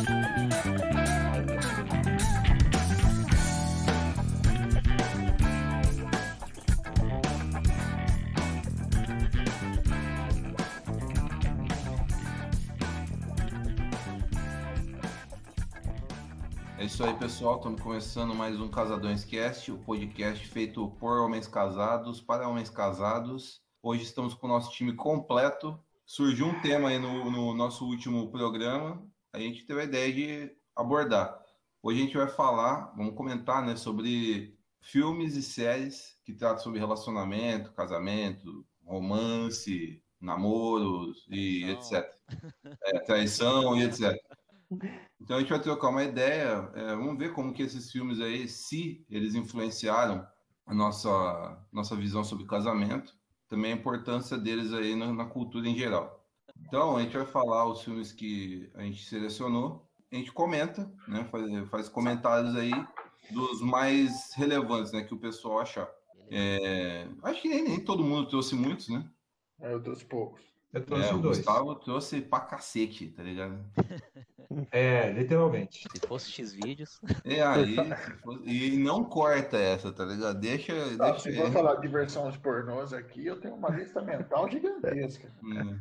É isso aí, pessoal. Estamos começando mais um Casadões Cast, o podcast feito por homens casados, para homens casados. Hoje estamos com o nosso time completo. Surgiu um tema aí no, no nosso último programa, a gente teve a ideia de abordar. Hoje a gente vai falar, vamos comentar, né, sobre filmes e séries que tratam sobre relacionamento, casamento, romance, namoros e etc. É, traição e etc. Então a gente vai trocar uma ideia, é, vamos ver como que esses filmes aí, se eles influenciaram a nossa, nossa visão sobre casamento, também a importância deles aí na, na cultura em geral. Então a gente vai falar os filmes que a gente selecionou, a gente comenta, né, faz, faz comentários aí dos mais relevantes, né, que o pessoal achar. É, acho que nem, nem todo mundo trouxe muitos, né? Eu trouxe poucos. Eu É, trouxe o dois. Gustavo trouxe pra cacete, tá ligado? É, literalmente. Se fosse X vídeos, E aí, fosse- e não corta essa, tá ligado? Deixa, Tá, deixa se for falar de versão de pornôs aqui, eu tenho uma lista mental gigantesca. Hum.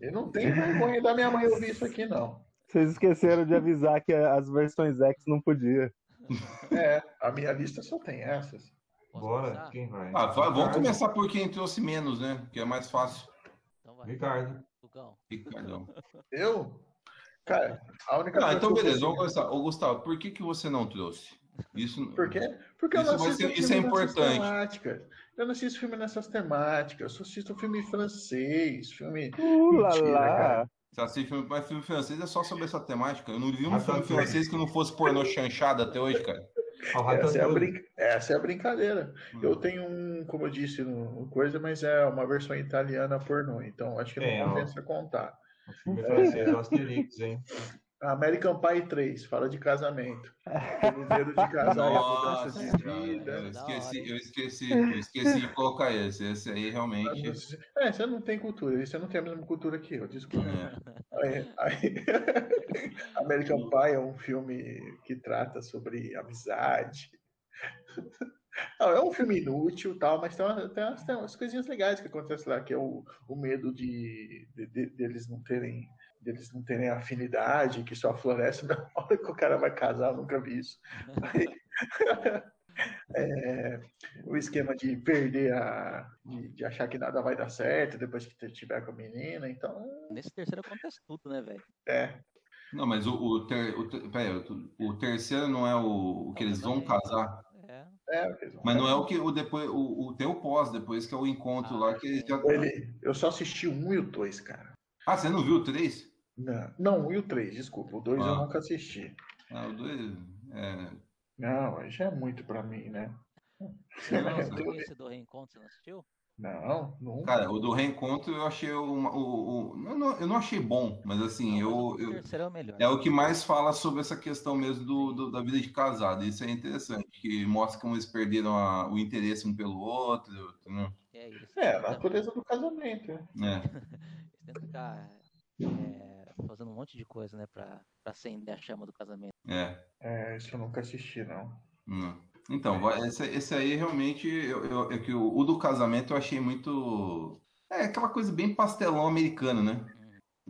Eu não tenho vergonha da minha mãe ouvir isso aqui, não. Vocês esqueceram de avisar que as versões X não podia. É, a minha lista só tem essas. posso Bora, começar? quem vai? Ah, va- vamos Ricardo. começar por quem trouxe menos, né? Que é mais fácil. Então vai. Ricardo. Lucão. Ricardão. Eu? Cara, a única Ah, coisa então que eu beleza, vamos começar. Ô, Gustavo, por que, que você não trouxe? Isso, Por quê? Porque eu Isso não vai assisto ser- isso é nessas importante. temáticas. Eu não assisto filme nessas temáticas. Eu só assisto filme francês, filme. Uh, lá, lá. cara. Você assiste filme, mas filme francês é só sobre essa temática. Eu não vi um filme francês que não fosse pornô chanchada até hoje, cara. Essa é, brin- Essa é a brincadeira. Hum. Eu tenho um, como eu disse no coisa, mas é uma versão italiana pornô, então acho que não É, ó. compensa contar. O filme francês, o Asterix, hein? American Pie 3, fala de casamento. De casar e a mudança Nossa, de vida. eu esqueci, eu esqueci, eu esqueci de colocar esse. Esse aí realmente. É, você não tem cultura, você não tem a mesma cultura que eu, desculpa. É. Aí- aí- American Pie é um filme que trata sobre amizade. Não, é um filme inútil, tal, mas tem, uma- tem umas, tem umas coisinhas legais que acontecem lá, que é o, o medo de, de- de- deles não terem deles não terem afinidade, que só floresce na hora que o cara vai casar, eu nunca vi isso. É, o esquema de perder a. De, de achar que nada vai dar certo depois que tiver com a menina, então. Nesse terceiro acontece tudo, né, velho? É. Não, mas o, o, ter, o, ter- peraí, o, o terceiro não é o, o que eles vão casar. É. Mas não é o que o depois o, o tem o pós depois que é o encontro lá que eles já Ele, eu só assisti o 1 e o 2, cara. Ah, você não viu o 3? Não, não, o 1 e o 3, desculpa. O 2 eu Ah. nunca assisti. Ah, o 2 é Não, já é muito pra mim, né? Nossa. E esse do reencontro, você não assistiu? Não, nunca. Cara, o do reencontro eu achei uma, o, o eu, não, eu não achei bom, mas assim, eu, o eu terceiro é o melhor. é o que mais fala sobre essa questão mesmo do, do- da vida de casado. Isso é interessante, que mostra como eles perderam a- o interesse um pelo outro, entendeu? É, eles É, a natureza do casamento. né? É. eles tentam ficar é, fazendo um monte de coisa, né, pra, pra acender a chama do casamento. É. É, isso eu nunca assisti, não. Não. Então, vai- esse, esse aí realmente, eu, eu- é que o, do casamento eu achei muito. É aquela coisa bem pastelão americano, né?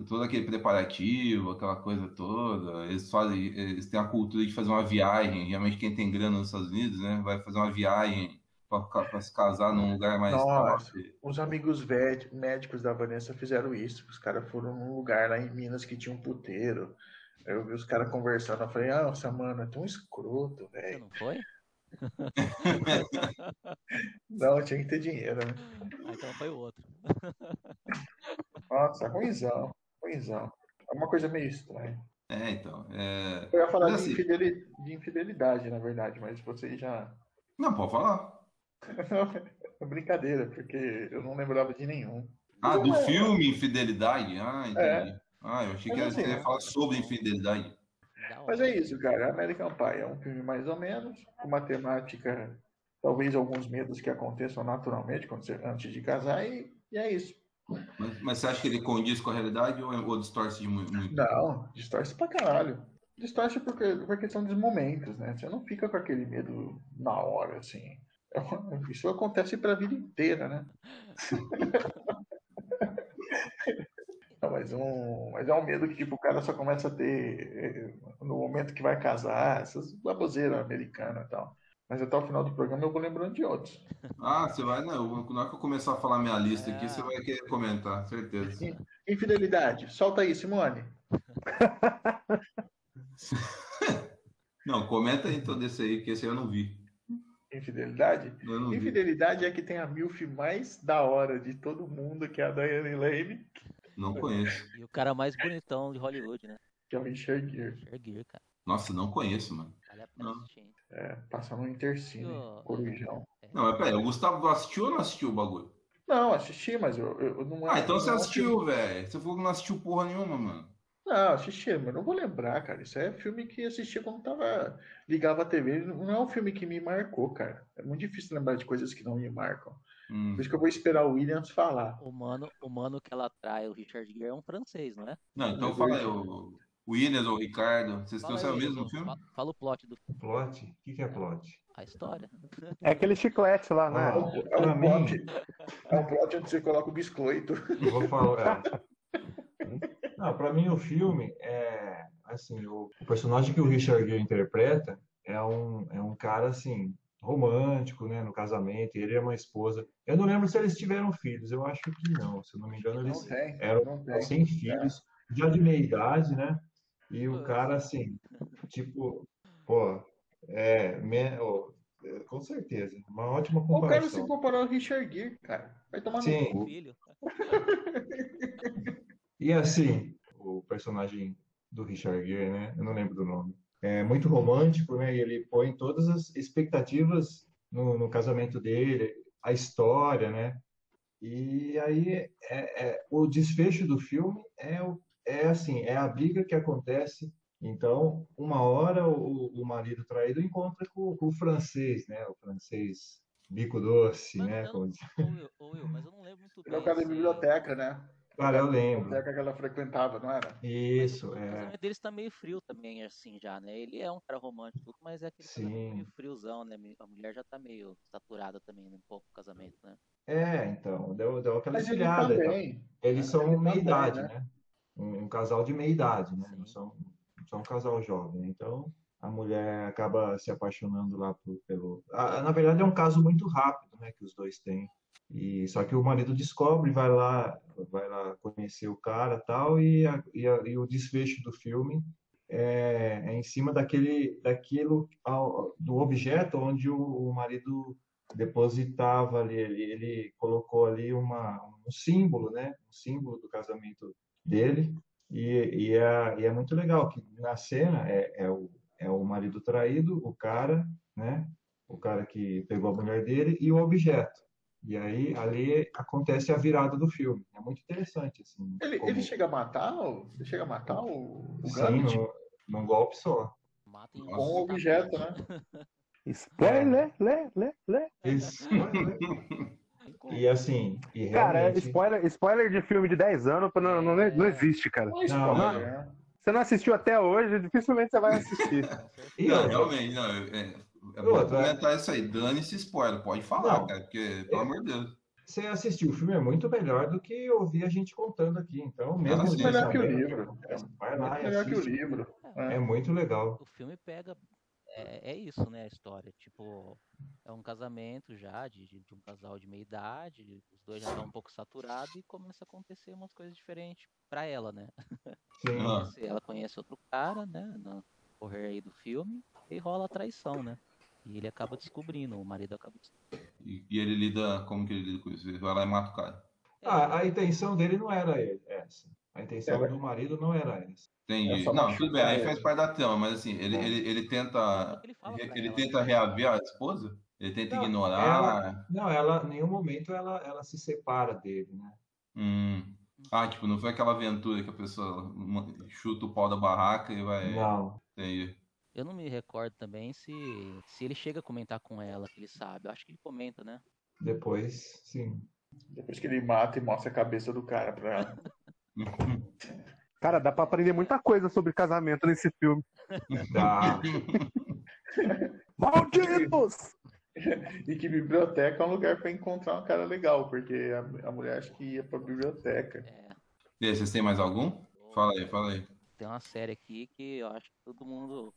Todo aquele preparativo, aquela coisa toda. Eles fazem, eles têm a cultura de fazer uma viagem. Geralmente quem tem grana nos Estados Unidos, né? Vai fazer uma viagem para se casar num lugar mais Nossa. Os amigos médicos da Vanessa fizeram isso. Os caras foram num lugar lá em Minas que tinha um puteiro. Eu vi os caras conversando. Eu falei, ah, nossa, mano, é tão escroto, Você velho. não foi? Não, tinha que ter dinheiro, né? Ah, então foi o outro. Nossa, ruimzão, ruimzão. É uma coisa meio estranha. É, então. é- Eu ia falar Mas de, assim- infideli- de infidelidade, na verdade, mas você já. Não, pode falar. É brincadeira, porque eu não lembrava de nenhum. Ah, do é. filme Infidelidade? Ah, entendi. Ah, eu achei que Mas você ia assim, falar sobre infidelidade. Mas é isso, cara. American Pie é um filme mais ou menos, com uma temática, talvez alguns medos que aconteçam naturalmente quando você, antes de casar, e, e é isso. Mas, mas você acha que ele condiz com a realidade ou, ou distorce de muito? muito? Não, distorce pra caralho. Distorce porque, por questão dos momentos, né? Você não fica com aquele medo na hora, assim. É Isso acontece pra vida inteira, né? Não, mas, um, mas é um medo que tipo, o cara só começa a ter eh, no momento que vai casar, essas baboseiras americanas e tal. Mas até o final do programa eu vou lembrando de outros. Ah, você vai, não. Na hora que eu começar a falar minha lista aqui, É. você vai querer comentar, certeza. Infidelidade, solta aí, Simone. Não, comenta aí então desse aí, que esse aí eu não vi. Infidelidade? Não vi. Infidelidade é que tem a milf mais da hora de todo mundo, que é a Diane Lane, Não conheço. E o cara mais bonitão de Hollywood, né? que é o Richard Gere. Richard Gere, cara. Nossa, não conheço, mano. Vale a pena Não. assistir, hein? É, passa no Intercine, Ô, Corujão. Não, mas peraí, o Gustavo assistiu ou não assistiu o bagulho? Não, assisti, mas eu, eu não Ah, então você assistiu, velho. Você falou que não assistiu porra nenhuma, mano. Não, assisti, mas não vou lembrar, cara. Isso é filme que assisti quando tava. Ligava a TV. Não é um filme que me marcou, cara. É muito difícil lembrar de coisas que não me marcam. Hum. Por isso que eu vou esperar o Williams falar. O mano, o mano que ela trai, o Richard Gere, é um francês, não é? Não, então fala aí, o o Williams ou o Ricardo. Vocês Fala trouxeram o mesmo filme? fa- Fala o plot do Plot? O que, que é plot? a história. É aquele chiclete lá, É né? um, é um mim- plot. É um plot onde você coloca o biscoito. Eu vou falar. é. Não, pra mim o filme é assim, o, o personagem que o Richard Gere interpreta é um, é um cara assim romântico, né, no casamento, e ele é uma esposa. Eu não lembro se eles tiveram filhos, eu acho que não, se eu não me engano Não eles tem. eram sem filhos, já de meia idade, né? E o cara assim, tipo, pô, é, me- ó, é, com certeza, uma ótima O cara se comparação. comparar ao Richard Gere, cara. Vai tomar no Sim. cu. Filho. E assim, o personagem do Richard Gere, né? Eu não lembro do nome. É muito romântico, né? E ele põe todas as expectativas no, no casamento dele, a história, né? E aí é, é- o desfecho do filme é, é assim, é a briga que acontece. Então, uma hora o, o marido traído encontra com, com o francês, né? O francês bico doce, Mas né? eu Como. Ô, Will, ô, Will, mas eu não lembro muito Ele é bem. o cara da biblioteca, né? Cara, eu A lembro. biblioteca que ela frequentava, não era? Isso, O é. casamento deles tá meio frio também, assim, já, né? Ele é um cara romântico, mas é aquele Sim. meio friozão, né? A mulher já tá meio saturada também, um pouco o casamento, né? É, então, deu, deu aquela Mas ele esfriada. então. também. Eles são Ele meia também, idade, né? né? Um, um casal de meia idade, né? Não são, são um casal jovem. Então, a mulher acaba se apaixonando lá por- pelo. Ah, na verdade, é um caso muito rápido, né? Que os dois têm. E só que o marido descobre, vai lá, vai lá conhecer o cara, tal, e, a- e, a- e o desfecho do filme é, é em cima daquele, daquilo, ao- do objeto onde o, o marido depositava ali, ele, ele colocou ali uma, um símbolo, né? Um símbolo do casamento dele. E, e, é, e é muito legal que na cena é, é, o, é o marido traído, o cara, né? O cara que pegou a mulher dele e o objeto. E aí ali acontece a virada do filme. É muito interessante assim. Ele, como- ele chega a matar? Ele chega a matar o, o sim, Gambit num, golpe só. Mata em Com o objeto, né? Spoiler, lê, lê, lê. Isso. E assim, e Cara, é realmente spoiler, spoiler de filme de 10 anos não, não, não existe, cara. Não é Não, né? Você não assistiu até hoje, dificilmente você vai assistir. Não, realmente, não. É, é bom Outra, é- comentar isso aí. Dane-se spoiler. Pode falar, Não. cara, porque, pelo amor de Deus. você assistir o filme é muito melhor do que ouvir a gente contando aqui. Então, mesmo sim. Melhor que o livro. vai lá Melhor que o livro. É muito legal. O filme pega. É, é isso, né? A história. Tipo, é um casamento já de, de, um casal de meia idade. Os dois já estão um pouco saturados e começa a acontecer umas coisas diferentes pra ela, né? Sim. Ela conhece outro cara, né? No correr aí do filme. E rola a traição, né? E ele acaba descobrindo, o marido acaba descobrindo. E, e ele lida, como que ele lida com isso? Ele vai lá e mata o cara. Ah, a intenção dele não era essa. A intenção Era. do marido não era essa. É Entendi. só Não, tudo bem, aí ele. faz parte da trama, mas assim, ele, É. ele, ele tenta. Ele pra Ele ela, tenta reaver a esposa? Ele tenta Não, ignorar. Não, ela, em nenhum momento ela, ela se separa dele, né? Hum. Ah, tipo, não foi aquela aventura que a pessoa chuta o pau da barraca e vai. Não. Entendi. Eu não me recordo também se, se ele chega a comentar com ela que ele sabe. Eu acho que ele comenta, né? Depois, sim. Depois que ele mata e mostra a cabeça do cara pra ela. Cara, dá pra aprender muita coisa sobre casamento nesse filme. Tá. Malditos! E que biblioteca é um lugar pra encontrar um cara legal, porque a, a mulher acho que ia pra biblioteca. É, E aí, vocês têm mais algum? Fala aí, fala aí. tem uma série aqui que eu acho que todo mundo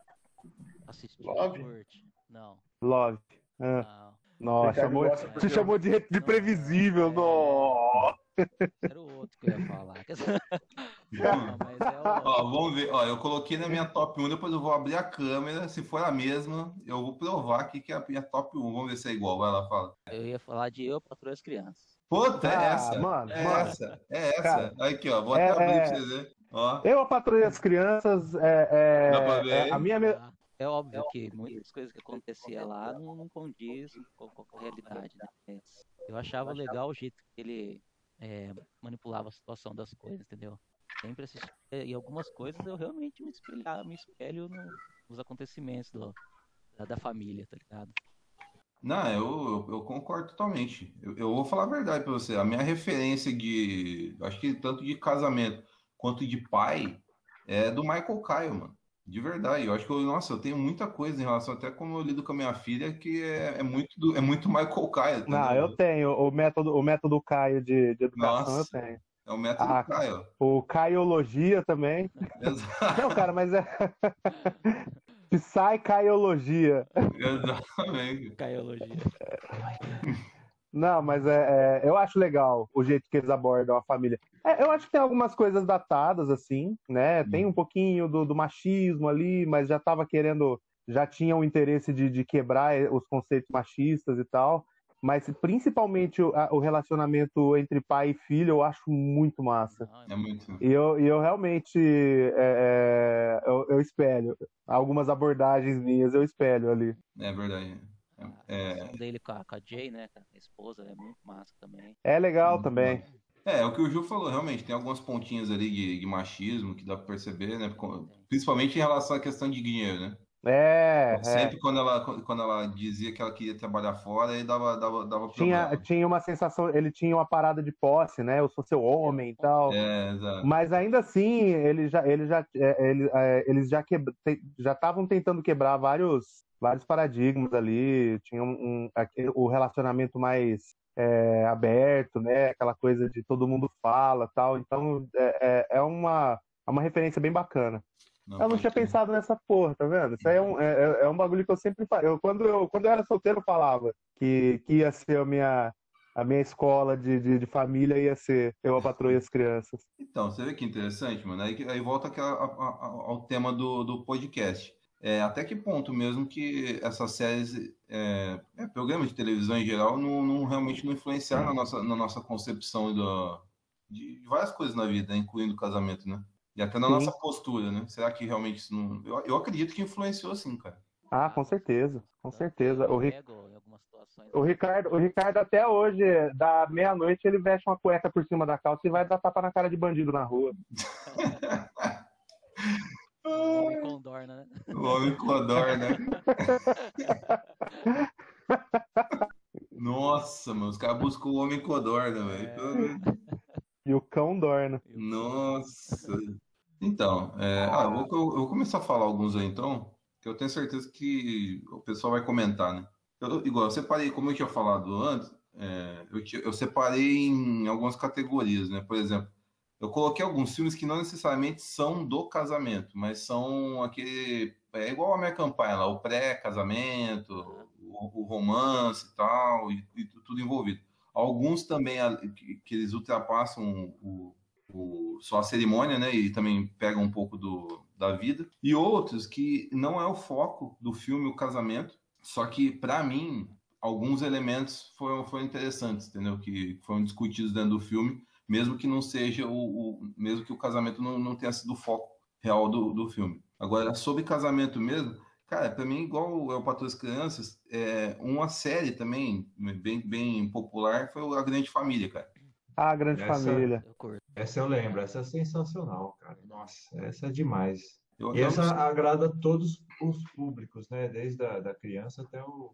assistiu. Love? curte. Não, Love. Ah, não. nossa, chamou, gosta porque você chamou de, de previsível. Nossa. Era o outro que eu ia falar. Não, mas é o. Ó, vamos ver. Ó, eu coloquei na minha top 1, depois eu vou abrir a câmera. Se for a mesma, eu vou provar aqui que é a minha top 1. Vamos ver se é igual. Vai lá, fala. Eu ia falar de Eu Patroa as Crianças. Puta, é Ah, essa. mano, é mano. essa. É essa. Cara, aqui, ó. Vou é- até abrir é- pra vocês verem. Ó. Eu, a patrulha das crianças, é, é- é a minha. Ah, É óbvio que muitas coisas que acontecia lá não, não condiz com, com a realidade, né? Mas Eu achava legal o jeito que ele é, manipulava a situação das coisas, entendeu? Sempre assisti. E algumas coisas eu realmente me, espelhar, me espelho no- nos acontecimentos do- da, da família, tá ligado? Não, eu, eu, eu concordo totalmente. Eu, eu vou falar a verdade pra você. A minha referência de, acho que tanto de casamento quanto de pai é do Michael Caio, mano. De verdade. Eu acho que eu, nossa, eu tenho muita coisa em relação, até como eu lido com a minha filha, que é, é muito, do- é muito Michael Caio. Não, eu tenho o método, o método Caio de, de educação, Nossa. eu tenho. É o método Ah, Caio. O Caiologia também. Exato. Não, cara, mas é. Psycaiologia. Exatamente. Caiologia. Não, mas é, é- eu acho legal o jeito que eles abordam a família. É, eu acho que tem algumas coisas datadas, assim, né? Tem um pouquinho do, do machismo ali, mas já tava querendo, já tinha o interesse de, de quebrar eh, os conceitos machistas e tal. Mas principalmente o, a- o relacionamento entre pai e filho eu acho muito massa. É muito. E eu, e eu realmente é, é, eu, eu espelho. Algumas abordagens minhas eu espelho ali. É verdade. A É, relação dele com a, com a Jay, né? com a esposa, é muito massa também. É legal Muito também. É, é o que o Ju falou, realmente, tem algumas pontinhas ali de, de machismo que dá pra perceber, né? Principalmente em relação à questão de dinheiro, né? É, é. Sempre quando ela, quando ela dizia que ela queria trabalhar fora, aí dava, dava, dava Tinha, problema. tinha uma sensação, ele tinha uma parada de posse, né? Eu sou seu homem e tal. É, exato. Mas ainda assim, ele já, ele já, é, ele, é, eles já estavam tentando quebrar vários, vários paradigmas ali. Tinha um, um- o relacionamento mais é, aberto, né? Aquela coisa de todo mundo fala, tal. Então é, é, é uma, é uma referência bem bacana. Eu não tinha pensado nessa porra, tá vendo? Isso aí é um, é, é- é um bagulho que eu sempre. Eu, quando, eu, quando eu era solteiro, eu falava que, que ia ser a minha, a minha escola de, de, de família, ia ser eu, a patroa e as crianças. Então, você vê que interessante, mano. Aí, aí volta aquela- a- a- ao tema do, do podcast. É, até que ponto mesmo que essas séries, é, é, programas de televisão em geral, não, não- realmente não influenciaram na nossa, na nossa concepção do, de, várias coisas na vida, né, incluindo o casamento, né? E até na Sim. nossa postura, né? Será que realmente isso não. Eu, eu acredito que influenciou sim, cara. Ah, com certeza, com certeza. O, Ri- Ego, em algumas situações. o Ricardo, o Ricardo até hoje, da meia-noite, ele veste uma cueca por cima da calça e vai dar tapa na cara de bandido na rua. O homem condorna, né? O homem codor, né? Nossa, mano, os caras buscam o homem codorna, velho. E o cão dorna. Nossa. Então, é, ah, eu vou, eu vou começar a falar alguns aí então, que eu tenho certeza que o pessoal vai comentar, né? Eu, igual, eu separei, como eu tinha falado antes, é, eu, eu separei em algumas categorias, né? Por exemplo, eu coloquei alguns filmes que não necessariamente são do casamento, mas são aquele. É igual a American Pie lá, o pré-casamento, o, o romance e tal, e, e tudo envolvido. Alguns também que, que eles ultrapassam o, o- só a cerimônia, né? E também pegam um pouco do, da vida. E outros que não é o foco do filme, o casamento. Só que, para mim, alguns elementos foram, foram interessantes, entendeu? Que foram discutidos dentro do filme, mesmo que não seja o, o- mesmo que o casamento não, não tenha sido o foco real do, do filme. Agora, sobre casamento mesmo, cara, para mim, igual é o Patrulha das Crianças, é, uma série também bem, bem popular foi A Grande Família, cara. Ah, grande Essa- família. Essa eu lembro, essa é sensacional, cara. Nossa, essa é demais. Eu, E essa sei- agrada todos os públicos, né? Desde a da criança até o.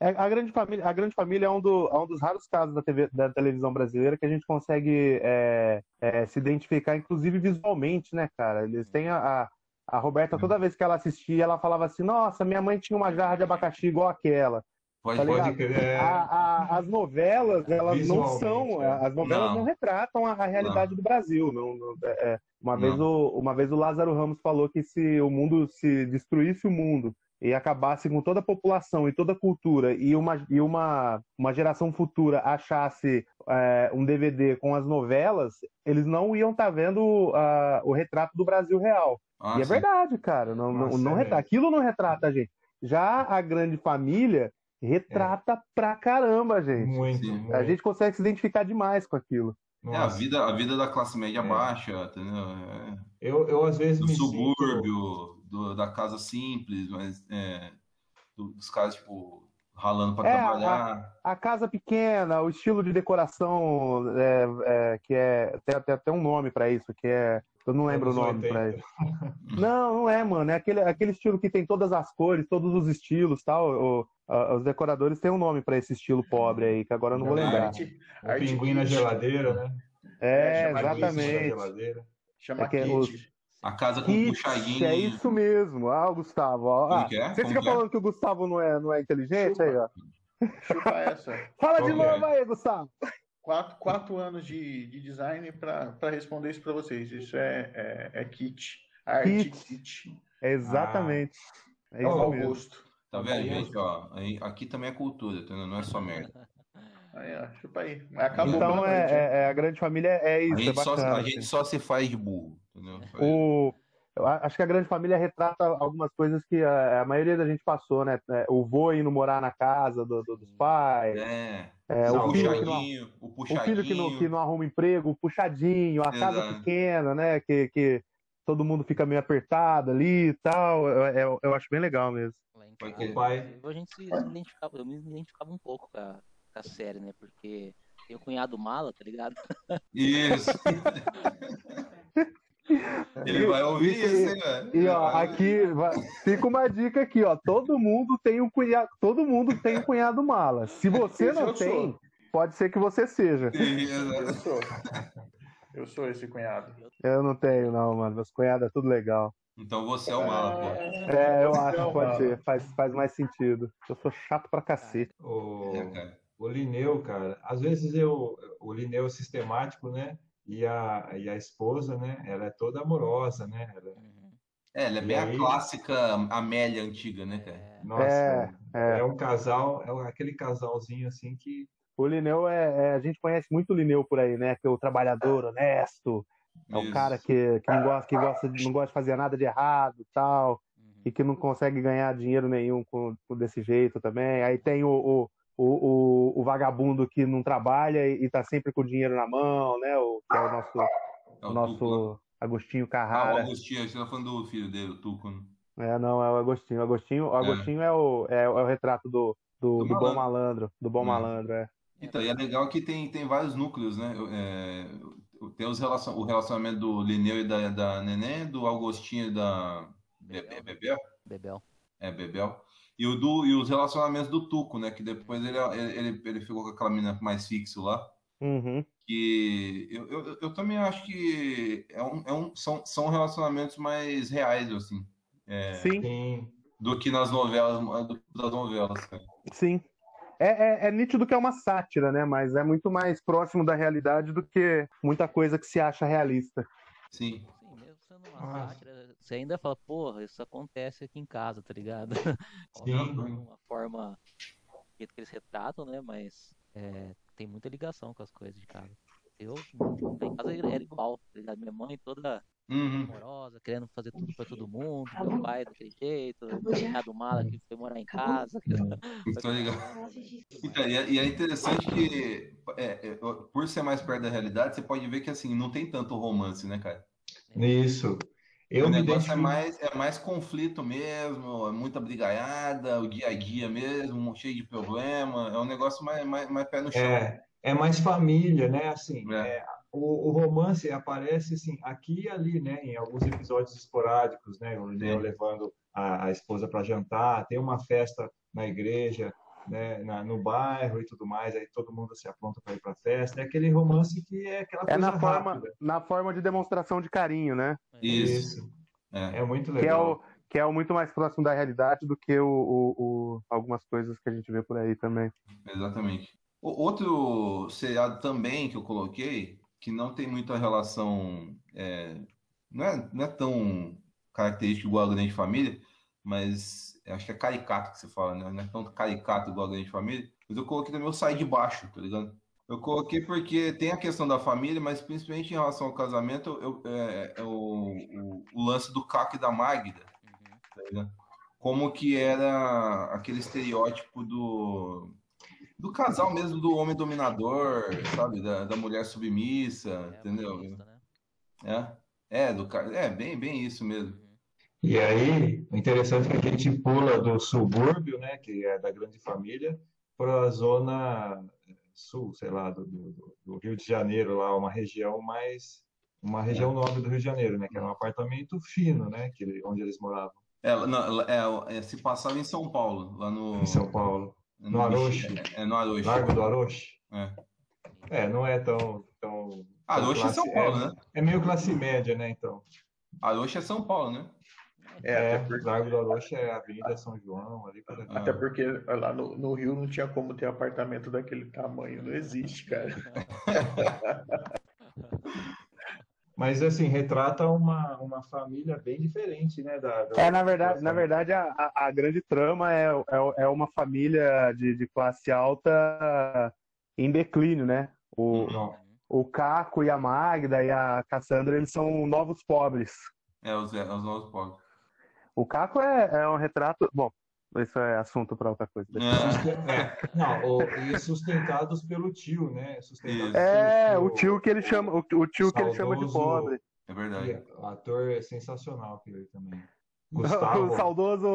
É, a, grande família, a grande família é um, do, é um dos raros casos da, TV, da televisão brasileira que a gente consegue é, é, se identificar, inclusive visualmente, né, cara? Eles têm a, a, a Roberta, toda vez que ela assistia, ela falava assim: Nossa, minha mãe tinha uma jarra de abacaxi igual aquela. Pode, Tá pode crer. A- a- as novelas, elas não são, é. as novelas Não. não, retratam a, a realidade do Brasil. Não, não- é, é. uma, vez o, uma vez o Lázaro Ramos falou que se o mundo, se destruísse o mundo e acabasse com toda a população e toda a cultura e uma, e uma, uma geração futura achasse é, um DVD com as novelas, eles não iam estar vendo ah, o retrato do Brasil real. Ah, e é verdade, cara. Não, não, não é retrata. Aquilo não retrata a gente. Já a grande família retrata pra caramba, gente. Muito, Sim. muito. A gente consegue se identificar demais com aquilo. É, a vida, a vida da classe média É. baixa, entendeu? É, Eu, eu às vezes do me subúrbio, do- da casa simples, mas é, do- dos caras, tipo, ralando para É, trabalhar. A casa pequena, o estilo de decoração é, é, que é tem, tem até um nome pra isso, que é eu não lembro o nome 80. pra isso. Não, não é, mano. É aquele, aquele estilo que tem todas as cores, todos os estilos, tal. O- a- os decoradores têm um nome pra esse estilo pobre aí, que agora eu não vou lembrar. Arte, O pinguim na geladeira, né? É, na exatamente. geladeira. Chama É que kit. os- A casa com Kits, puxadinho. é isso mesmo. Ah, o Gustavo. Ah, é? Você Como fica que é? falando que o Gustavo não é, não é inteligente Chupa. aí, ó. Chupa essa. Fala Qual de é? novo aí, Gustavo. Quatro, quatro anos de, de design para responder isso para vocês. Isso é, é, é kit. Arte Kit. kit. É exatamente. É É isso mau mesmo. gosto. Tá vendo, gente? Ó, aí- aqui também é cultura, entendeu? Não é só merda. Aí, ó, chupa aí. Acabou Então é, é- é a grande família é A isso, é gente, só, bacana. a gente só se faz de burro, entendeu? O, eu acho que a grande família retrata algumas coisas que a, a maioria da gente passou, né? É, O vô indo morar na casa do- do- dos pais, É, é, o o filho que não, puxadinho, o o puxadinho. filho que não, que não arruma emprego, o puxadinho, a casa Exato. pequena, né? Que, que todo mundo fica meio apertado ali e tal. Eu, eu, eu acho bem legal mesmo. Porque- casa, O pai- a gente se identificava, eu me identificava um pouco com a, com a série, né? Porque tem o cunhado mala, tá ligado? Isso. Ele vai ouvir E- isso, hein, velho? E ó, vai aqui vai- fica uma dica aqui, ó. Todo mundo tem um cunhado, todo mundo tem um cunhado mala. Se você não eu sou. tem, pode ser que você seja. ouvir. Eu sou. Eu sou esse cunhado. Eu não tenho, não, mano. Meus cunhados é tudo legal. Então você é o mala, pô. É, eu Você acho é pode mala. ser. Faz, faz mais sentido. Eu sou chato pra cacete. O, É, cara. o Lineu, cara, às vezes eu, o Lineu é sistemático, né? E a, e a esposa, né? Ela é toda amorosa, né? Ela, Uhum. É, ela é bem aí? a clássica Amélia antiga, né, cara? É, nossa, É, é, é. um casal, é aquele casalzinho assim que O Lineu é, é- A gente conhece muito o Lineu por aí, né? Que é o trabalhador honesto. É o Isso. cara que, que, não, gosta, que gosta, de- não gosta de fazer nada de errado tal. uhum. e que não consegue ganhar dinheiro nenhum com, com desse jeito também. Aí tem o, o, o, o- o vagabundo que não trabalha e, e tá sempre com o dinheiro na mão, né? O, que é o nosso, É o nosso Tuco. Agostinho Ah, o Carrara. Agostinho, você tá falando do filho dele, o Tuco, né? É, não, é o Agostinho. O Agostinho, o Agostinho é. o, é, o- é o retrato do, do, Do do bom malandro. Do bom É. malandro, é. Então, e é legal que tem, tem vários núcleos, né? É, tem os relacion, o relacionamento do Lineu e da, da Neném, do Agostinho e da Be- Be- Bebel. Bebel. É, Bebel. E, o do, e os relacionamentos do Tuco, né? Que depois ele, ele, ele, ficou com aquela menina mais fixo lá. Uhum. Que eu, eu, eu também acho que é um, é um, são, são relacionamentos mais reais, assim. É, Sim, do que nas novelas, do que das novelas, cara. sim. É, é, é nítido que é uma sátira, né? Mas é muito mais próximo da realidade do que muita coisa que se acha realista. Sim. Sim, mesmo sendo uma Nossa. sátira, você ainda fala, porra, isso acontece aqui em casa, tá ligado? Sim. De uma forma que eles retratam, né? Mas é, tem muita ligação com as coisas de casa. Eu, em casa era igual, tá ligado? Minha mãe toda Uhum. amorosa, querendo fazer tudo pra todo mundo, meu pai daquele jeito, do mala que foi morar em casa. Tô ligado. Então, e, é, e é interessante que, é, é, por ser mais perto da realidade, você pode ver que assim, não tem tanto romance, né, cara? Isso. Eu o me negócio é mais, é mais conflito mesmo, é muita brigaiada, o dia a dia mesmo, cheio de problema. É um negócio mais, mais, mais pé no chão. É, é mais família, né? Assim, É. é, o, o romance aparece assim aqui e ali, né? Em alguns episódios esporádicos, né? O Léo Sim. levando a, a esposa para jantar, tem uma festa na igreja, né, na, no bairro e tudo mais, aí todo mundo se apronta para ir para festa. É aquele romance que é aquela É coisa na forma, rápida. na forma de demonstração de carinho, né? Isso. É. É muito Que é, legal. o, que é o muito mais próximo da realidade do que o, o- o- algumas coisas que a gente vê por aí também. Exatamente. O- Outro seriado também que eu coloquei, que não tem muita relação, é, não é, não é tão característico igual a Grande Família, mas acho que é caricato que você fala, né? Não é tão caricato igual a Grande Família, mas eu coloquei também o Sai de Baixo, tá ligado? Eu coloquei porque tem a questão da família, mas principalmente em relação ao casamento, eu, é, é o, o- o lance do Caco e da Magda, Uhum. tá? Como que era aquele estereótipo do, do casal mesmo, do homem dominador, sabe? Da, da mulher submissa, É, entendeu? machista, né? É, é, do, é bem, bem isso mesmo. E aí, o interessante é que a gente pula do subúrbio, né, que é da grande família, para a zona sul, sei lá, do, do- do Rio de Janeiro, lá, uma região mais, uma região nobre do Rio de Janeiro, né, que era um apartamento fino, né, que, onde eles moravam, É, não, é, é, se passava em São Paulo, lá no. em São Paulo. no Aroche. É, é no Aroche. Largo do Aroche. É. É, não é tão, tão, Aroche é classe- São Paulo, é, né? é meio classe média, né, então. Aroche é São Paulo, né? É, É, até, porque, Largo do Aroche é a Avenida São João, ali por ali. Ah. até porque lá no, no Rio não tinha como ter apartamento daquele tamanho. Não existe, cara. Mas assim, retrata uma, uma família bem diferente, né? Da, da- É, na verdade, da- na verdade a, a- grande trama é, é, é uma família de, de classe alta em declínio, né? O, Não, o Caco e a Magda e a Cassandra, eles são novos pobres. É, os, é, os novos pobres. O Caco é, é um retrato. Bom, isso é assunto para outra coisa. É, É, não, o- e sustentados pelo tio, né? Sustentados. É, pelo o tio que ele chama, o, o tio que ele chama de Saudoso- pobre. é verdade. E o ator é sensacional aquele também. O Gustavo. saudoso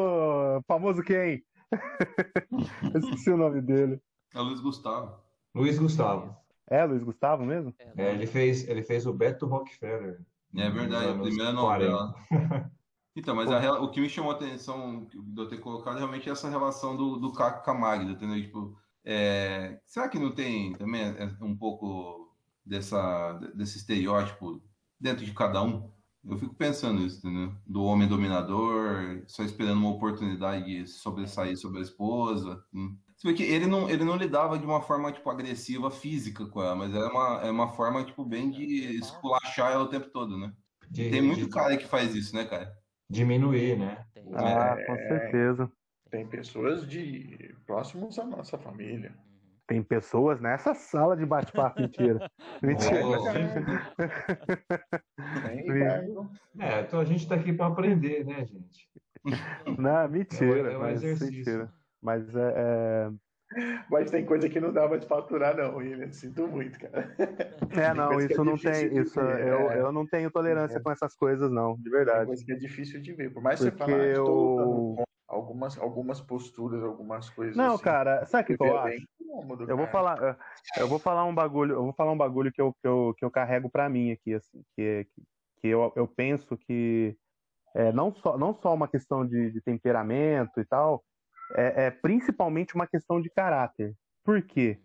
famoso quem? Eu esqueci o nome dele. É o Luiz Gustavo. Luiz Gustavo. É Luiz Gustavo mesmo? É, ele fez, ele fez o Beto Rockefeller. É verdade, a primeira novela. Então, mas a o que me chamou a atenção de eu ter colocado realmente é essa relação do, do Caco com a Magda, entendeu? Tipo, é, será que não tem também é, um pouco dessa, desse estereótipo dentro de cada um? Eu fico pensando isso, entendeu? Do homem dominador, só esperando uma oportunidade de sobressair sobre a esposa. hum. Você vê que ele não, ele não lidava de uma forma, tipo, agressiva física com ela, mas era uma, é uma forma, tipo, bem de esculachar ela o tempo todo, né? De- Tem muito de cara que faz isso, né, cara? Diminuir, né? Ah, com certeza. Tem pessoas de próximos à nossa família. Uhum. Tem pessoas nessa sala de bate-papo, mentira. Mentira. Oh. É, então a gente tá aqui para aprender, né, gente? Não, mentira. É um mas, exercício. mentira. Mas é, é... Mas tem coisa que não dava de faturar, não, William. Sinto muito, cara. É, não, que isso é não tem. Isso, ver, eu, é. eu não tenho tolerância com essas coisas, não, de Tem verdade. coisa que é difícil de ver. Por mais que você Porque fale, ah, eu- algumas, algumas posturas, algumas coisas Não, assim. cara, sabe o que, eu é acho? bem incômodo, Eu vou falar, eu vou falar um bagulho, eu vou falar um bagulho que eu, que eu, que eu carrego pra mim aqui, assim, que, é- que, que eu, eu penso que é não só, não só uma questão de, de temperamento e tal, é, é principalmente uma questão de caráter. Por quê?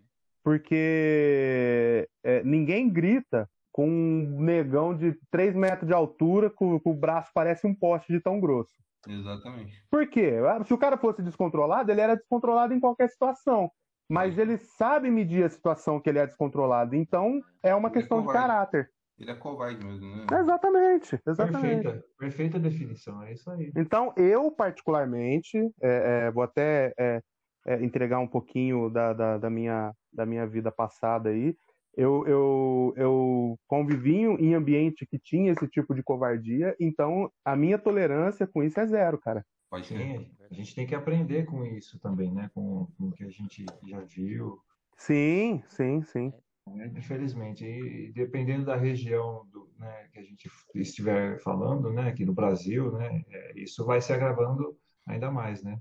Porque é, ninguém grita com um negão de 3 metros de altura, com, com o braço parece um poste de tão grosso. Exatamente. Por quê? Ah, Se o cara fosse descontrolado, ele era descontrolado em qualquer situação. Mas ele sabe medir a situação que ele é descontrolado. Então, é uma Ele é questão de covarde. caráter. Ele é covarde mesmo, né? Exatamente, exatamente. Perfeita, perfeita definição, é isso aí. Então, eu, particularmente, é, é, vou até é, é, entregar um pouquinho da, da, da minha, da minha vida passada aí. Eu, eu, eu convivi em ambiente que tinha esse tipo de covardia, então a minha tolerância com isso é zero, cara. Pode ser. Sim, a gente tem que aprender com isso também, né? Com, com o que a gente já viu, Sim, sim, sim. Infelizmente. E dependendo da região do, né, que a gente estiver falando, né? Aqui no Brasil, né? é, isso vai se agravando ainda mais, né?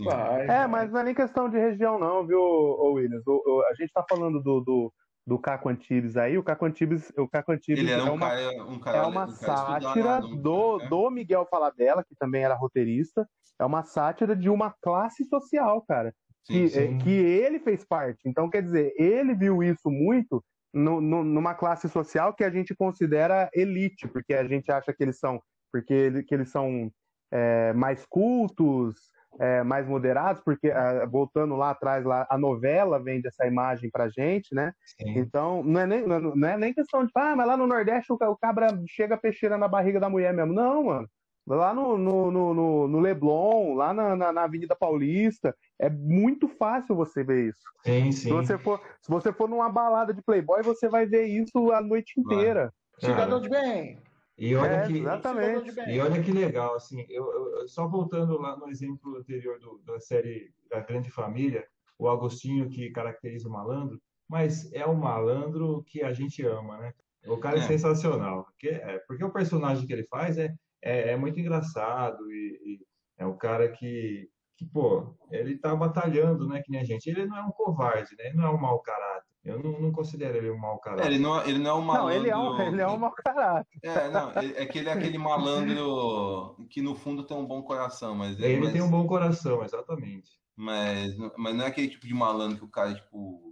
Vai, É, vai. mas não é nem questão de região, não, viu, Williams? O- o- a gente tá falando do, do, do Caco Antibes aí. O Caco Antibes, o Caco Antibes Ele era é um uma, cara, um cara, é uma um cara sátira do, cara- do Miguel Falabella, que também era roteirista. É uma sátira de uma classe social, cara. Que, sim. é, que ele fez parte. Então, quer dizer, ele viu isso muito no- no- numa classe social que a gente considera elite, porque a gente acha que eles são, porque ele- que eles são é, mais cultos, é, mais moderados, porque ah, voltando lá atrás, lá, a novela vende essa imagem pra gente, né? Sim. Então, não é nem, não é- é nem questão de, ah, mas lá no Nordeste o o cabra chega peixeira na barriga da mulher mesmo. Não, mano. Lá no, no, no, no- no Leblon, lá na, na, na Avenida Paulista, é muito fácil você ver isso. Sim, Se sim. você, for, se você for numa balada de Playboy, você vai ver isso a noite inteira. Cidadão de bem. E olha É, que, Cidadão exatamente. de bem. E olha que legal, assim, eu, eu- eu- só voltando lá no exemplo anterior do- da série da Grande Família, o Agostinho que caracteriza o malandro, mas é o malandro que a gente ama, né? O cara é, É. sensacional, porque, é, porque o personagem que ele faz é, é, é muito engraçado e, e é um cara que, que, pô, ele tá batalhando, né, que nem a gente. Ele não é um covarde, né? Ele não é um mau caráter. Eu não, não considero ele um mau É, caráter. ele, não, ele não é um malandro. Não, ele é um, ele é um mau caráter. É, não, ele- é que ele é aquele malandro que no fundo tem um bom coração, mas Ele mas, tem um bom coração, exatamente. mas, mas não é aquele tipo de malandro que o cara, tipo,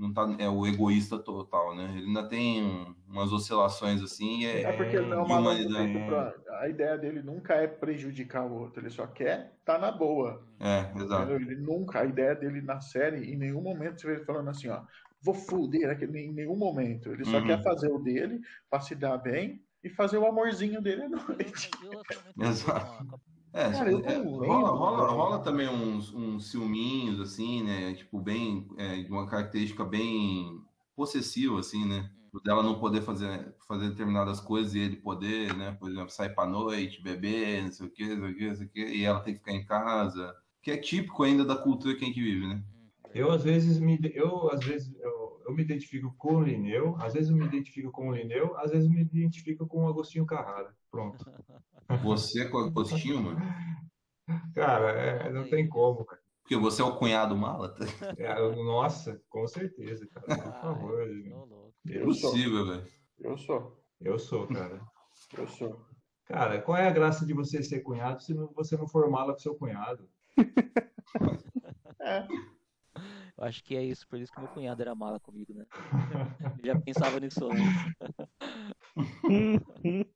não tá, é o egoísta total, né? Ele ainda tem um- umas oscilações assim, e é, É porque ele não é uma humanidade. feito pra- A ideia dele nunca é prejudicar o outro, ele só quer estar na boa. é, exato. Ele nunca, a ideia dele na série, em nenhum momento você vê ele falando assim, ó, vou foder aquele, em nenhum momento. Ele só Uhum. quer fazer o dele pra se dar bem e fazer o amorzinho dele à noite. muito Exato. É, Cara, eu é, não rola, lembro, rola, rola também uns, uns ciúminhos, assim, né? Tipo, bem, é, de uma característica bem possessiva, assim, né? Dela não poder fazer, fazer determinadas coisas e ele poder, né? Por exemplo, sair pra noite, beber, não sei o quê, não sei o quê, não sei o quê, e ela tem que ficar em casa. Que é típico ainda da cultura que a gente vive, né? Eu às vezes me eu às vezes eu, eu me identifico com o Lineu, às vezes eu me identifico com o Lineu, às vezes eu me identifico com o Agostinho Carrara. Pronto. Você com Agostinho, mano. Cara, é, não tem como, cara. Porque você é o cunhado mala, tá? É, eu- nossa, com certeza, cara. Por Ai, favor. louco. Eu sou, Impossível, velho. eu sou, Eu sou, cara. eu sou. Cara, qual é a graça de você ser cunhado se você não for mala com seu cunhado? É, Eu acho que é isso, por isso que meu cunhado era mala comigo, né? Eu já pensava nisso antes.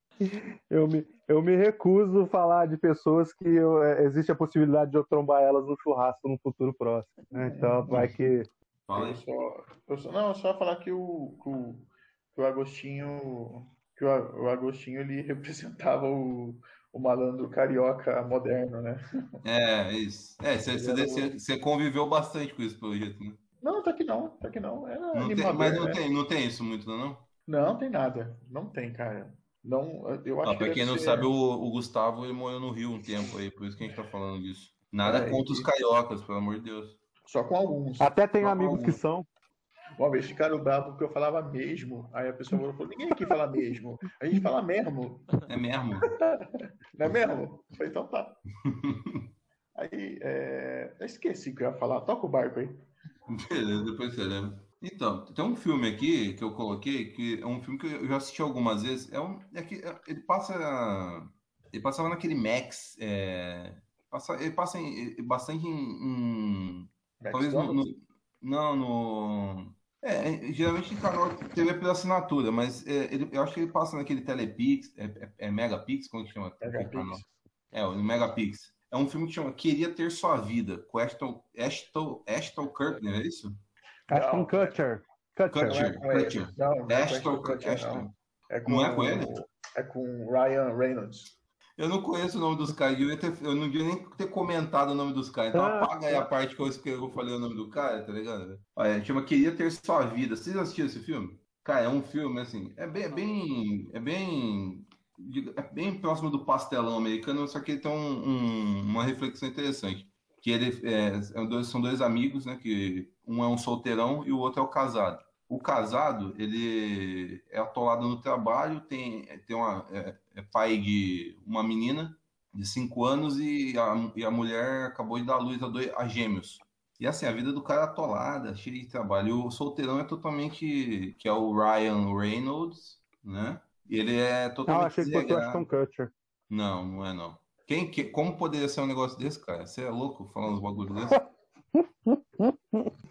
Eu me, eu me recuso a falar de pessoas que eu- é, existe a possibilidade de eu trombar elas no churrasco no futuro próximo. né? Então, vai que. Fala aí. só, eu só, não, só falar que o, que o, que o Agostinho, que o, o Agostinho ele representava o, o malandro carioca moderno, né? É, é isso. É, você- conviveu bastante com isso, pelo jeito, né? Não, tá que não, tá que não. Era Não tem, animador, mas não né? tem, não tem isso muito, não? não? Não, tem nada. Não tem, cara. Não, eu acho Ah, que pra quem não ser- sabe, o, o Gustavo ele morou no Rio um tempo aí, por isso que a gente tá falando disso. Nada É, contra e- os cariocas, pelo amor de Deus. Só com alguns. Até tem amigos que são. Uma vez ficaram bravos porque eu falava mesmo. Aí a pessoa falou, ninguém aqui fala mesmo. A gente fala mesmo. É mesmo? Não é mesmo? Eu falei, então tá. Aí, é... eu esqueci o que eu ia falar. Toca o barco aí. Beleza, depois você lembra. Então, tem um filme aqui que eu coloquei, que é um filme que eu já assisti algumas vezes. É um, é que é- ele passa. Ele passava naquele Max. é, passa, ele passa em- bastante em. em- talvez no, no- Não, no. É, geralmente em canal TV pela assinatura, mas é, ele- eu acho que ele passa naquele Telepix, é, é, é Megapix, como que chama? Megapix. É, o Megapix. É um filme que chama Queria Ter Sua Vida, com Ashton, Ashton, Ashton Kutcher, é isso? Ashton Não. Kutcher. Kutcher. Não é com. Kutcher. Não, não é com Ashton, Kutcher, não. É com, Não é com ele? É com Ryan Reynolds. Eu não conheço o nome dos caras, eu, ter- eu não devia nem ter comentado o nome dos caras. Então Ah, apaga aí a parte que eu, escrevi, eu falei o nome do cara, tá ligado? Olha, chama Queria Ter Sua Vida. Vocês assistiram esse filme? Cara, é um filme, assim, é bem, é bem, é bem, é bem próximo do pastelão americano, só que ele tem um- um- uma reflexão interessante. Que ele é, é são dois amigos, né? Que um é um solteirão e o outro é o casado. O casado, ele é atolado no trabalho, tem, tem uma, é, é pai de uma menina de 5 anos e a, e a mulher acabou de dar à luz a, dois, a gêmeos. E assim, a vida do cara é atolada, cheia de trabalho. E o solteirão é totalmente. que é o Ryan Reynolds, né? E ele é Ah, totalmente achei que fosse o. Ashton Kutcher. Não, não é não. Quem, que, como poderia ser um negócio desse, cara? Você é louco falando uns bagulho desse?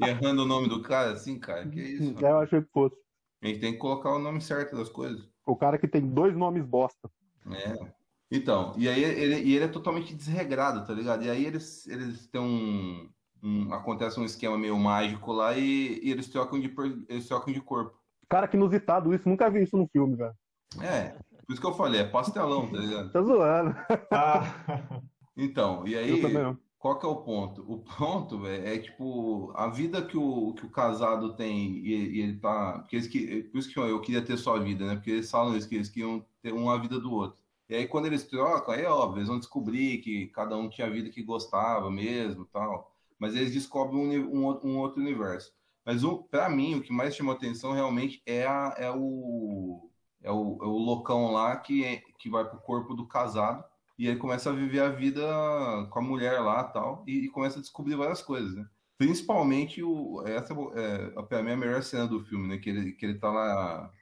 errando o nome do cara assim, cara. Que isso? É, eu achei que fosse. A gente tem que colocar o nome certo das coisas. O cara que tem dois nomes bosta. É. Então, e aí ele, e ele é totalmente desregrado, tá ligado? E aí eles, eles têm um, um- Acontece um esquema meio mágico lá e, e eles, trocam de, eles trocam de corpo. Cara, que inusitado isso. Nunca vi isso no filme, velho. É, por isso que eu falei, é pastelão, tá ligado? Tá zoando. Ah, Então, e Eu aí, qual que é o ponto? O ponto, velho, é tipo, a vida que o, que o casado tem e, e ele tá. Porque eles, que- por isso que eu queria ter sua vida, né? Porque eles falam isso, que eles queriam ter uma vida do outro. E aí, quando eles trocam, aí é óbvio, eles vão descobrir que cada um tinha a vida que gostava mesmo tal. Mas eles descobrem um, um, outro- um outro universo. Mas um, para mim, o que mais chamou atenção realmente é, a, é, o, é, o, é o loucão lá que, é- que vai pro corpo do casado. E ele começa a viver a vida com a mulher lá tal, e, e começa a descobrir várias coisas, né? Principalmente o, essa é, é a melhor cena do filme, né? Que ele, que ele tá lá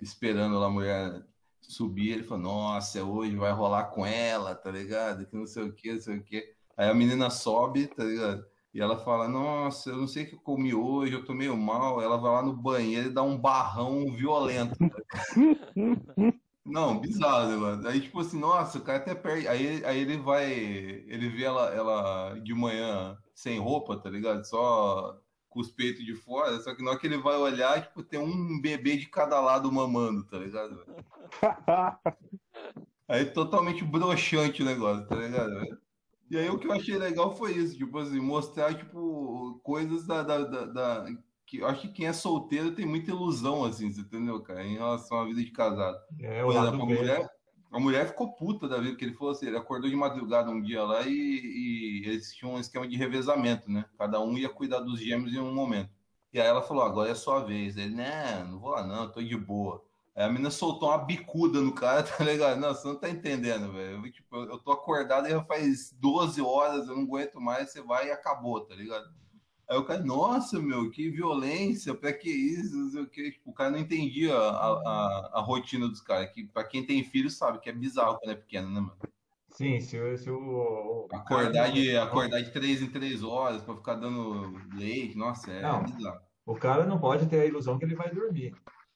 esperando lá a mulher subir, ele fala, nossa, hoje vai rolar com ela, tá ligado? Que não sei o que, não sei o que. Aí a menina sobe, tá ligado? E ela fala, nossa, eu não sei o que eu comi hoje, eu tô meio mal. Ela vai lá no banheiro e dá um barrão violento. Não, bizarro, né, mano? Aí, tipo assim, nossa, o cara até perde. Aí, aí ele vai. Ele vê ela, ela de manhã sem roupa, tá ligado? Só com os peitos de fora. Só que na hora que ele vai olhar, tipo, tem um bebê de cada lado mamando, tá ligado? Aí totalmente broxante o negócio, tá ligado? velho? E aí o que eu achei legal foi isso, tipo assim, mostrar, tipo, coisas da, da, da, da- que eu acho que quem é solteiro tem muita ilusão, assim, você entendeu, cara, em relação à vida de casado. é Por exemplo, a mulher, a mulher ficou puta da vida, porque ele falou assim, ele acordou de madrugada um dia lá e, e eles tinham um esquema de revezamento, né? Cada um ia cuidar dos gêmeos em um momento. E aí ela falou, agora é sua vez. Ele, né, não vou lá não, tô de boa. A menina soltou uma bicuda no cara, tá ligado? Não, você não tá entendendo, velho. Eu, Tipo, eu tô acordado já faz 12 horas, eu não aguento mais, você vai e acabou, tá ligado? Aí o cara, nossa, meu, que violência, pra que isso, não sei o que. Tipo, o cara não entendia a, a, a rotina dos caras, que pra quem tem filho sabe que é bizarro quando é pequeno, né, mano? Sim, se, o- se o, o Acordar de, acordar de três em três horas pra ficar dando leite, nossa, é Não. bizarro. O cara não pode ter a ilusão que ele vai dormir,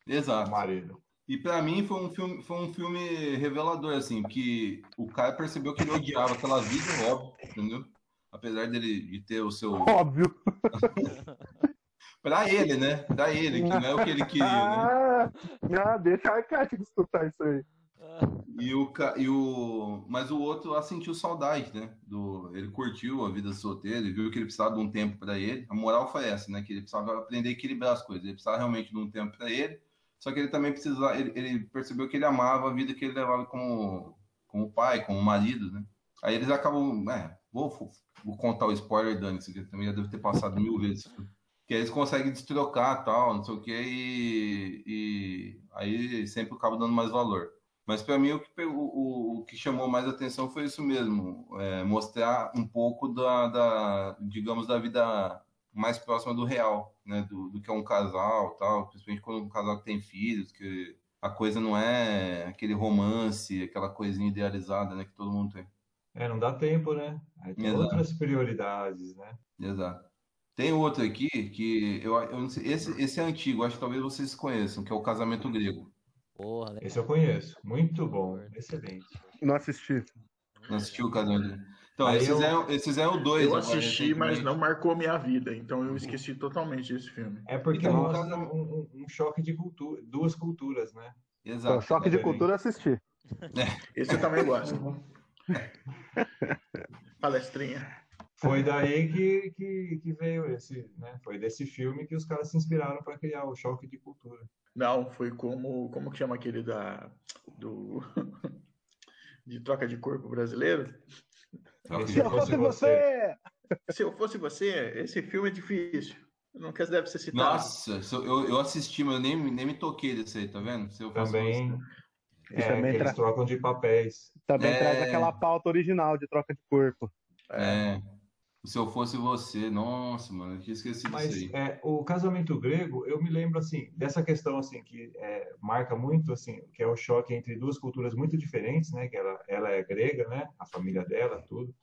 o Exato. marido. E pra mim foi um filme, foi um filme revelador, assim, que o cara percebeu que ele odiava aquela vida, óbvio, entendeu? Apesar dele de ter o seu. Óbvio. Pra ele, né? Pra ele, que não é o que ele queria, né? Ah, ah, deixa a Kátia escutar isso aí. E o, e o, mas o outro lá sentiu saudade, né? Do, ele curtiu a vida solteira, ele viu que ele precisava de um tempo para ele. A moral foi essa, né? Que ele precisava aprender a equilibrar as coisas. Ele precisava realmente de um tempo para ele. Só que ele também precisava, ele, ele percebeu que ele amava a vida que ele levava como, como pai, como marido, né? Aí eles acabam, é, vou, vou contar o spoiler, Dani, aqui também já deve ter passado mil vezes. Que eles conseguem destrocar tal, não sei o quê, e, e aí sempre acaba dando mais valor. Mas para mim o que, pegou- o, o que chamou mais atenção foi isso mesmo, é, mostrar um pouco da, da, digamos, da vida mais próxima do real, né? Do, do que é um casal, tal, principalmente quando um casal tem filhos, que a coisa não é aquele romance, aquela coisinha idealizada, né? Que todo mundo tem. É, não dá tempo, né? Aí tem Exato. outras prioridades, né? Exato. Tem outro aqui que eu, eu não sei, esse, esse é antigo, acho que talvez vocês conheçam, que é o Casamento Grego. Porra, legal. Esse eu conheço. Muito bom, excelente. Não assisti. Não assistiu o Casamento Grego? Então, Aí esses, eu- eram, esses eram dois. Eu agora, assisti, mas não marcou minha vida, então eu esqueci totalmente esse filme. É porque Então, mostra cada- um, um- um choque de cultura, duas culturas, né? Então, Exato. choque de diferente. cultura assisti. Esse eu também gosto. Palestrinha. Foi daí que, que, que veio esse, né? Foi desse filme que os caras se inspiraram para criar o choque de cultura. Não, foi como. Como que chama aquele da. Do. De troca de corpo brasileiro? Se eu fosse você! Se eu fosse você, esse filme é difícil. Nunca deve ser citado. Nossa, eu, eu assisti, mas eu nem, nem me toquei desse aí, tá vendo? Se eu fosse Também, você. é, também eles tra- trocam de papéis. Também É. traz aquela pauta original de troca de corpo. É. Se eu fosse você, nossa, mano, eu tinha esquecido Mas disso aí. é, o casamento grego, eu me lembro assim dessa questão assim que é, marca muito assim, que é o choque entre duas culturas muito diferentes, né? Que ela, ela é grega, né? A família dela, tudo.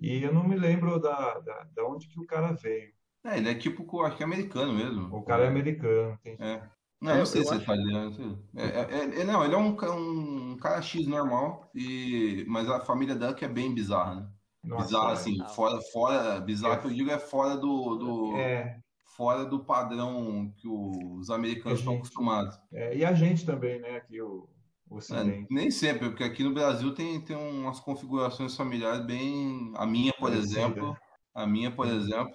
E eu não me lembro da, da, da onde que o cara veio. É, ele é tipo, acho que é americano mesmo. O cara é americano, entendi. É. Não, É, não sei eu se é acho- italiano. não sei. É, é- é- não, ele é um, um cara X normal, e, mas a família dela que é bem bizarra, né? Nossa, bizarra, é. assim, bizarro. fora, fora, bizarro que eu digo é fora do, do, É, fora do padrão que os americanos estão acostumados. é, e a gente também, né? Aqui o, o É, nem sempre, porque aqui no Brasil tem, tem umas configurações familiares bem. A minha, por Parecida. exemplo. A minha, por exemplo.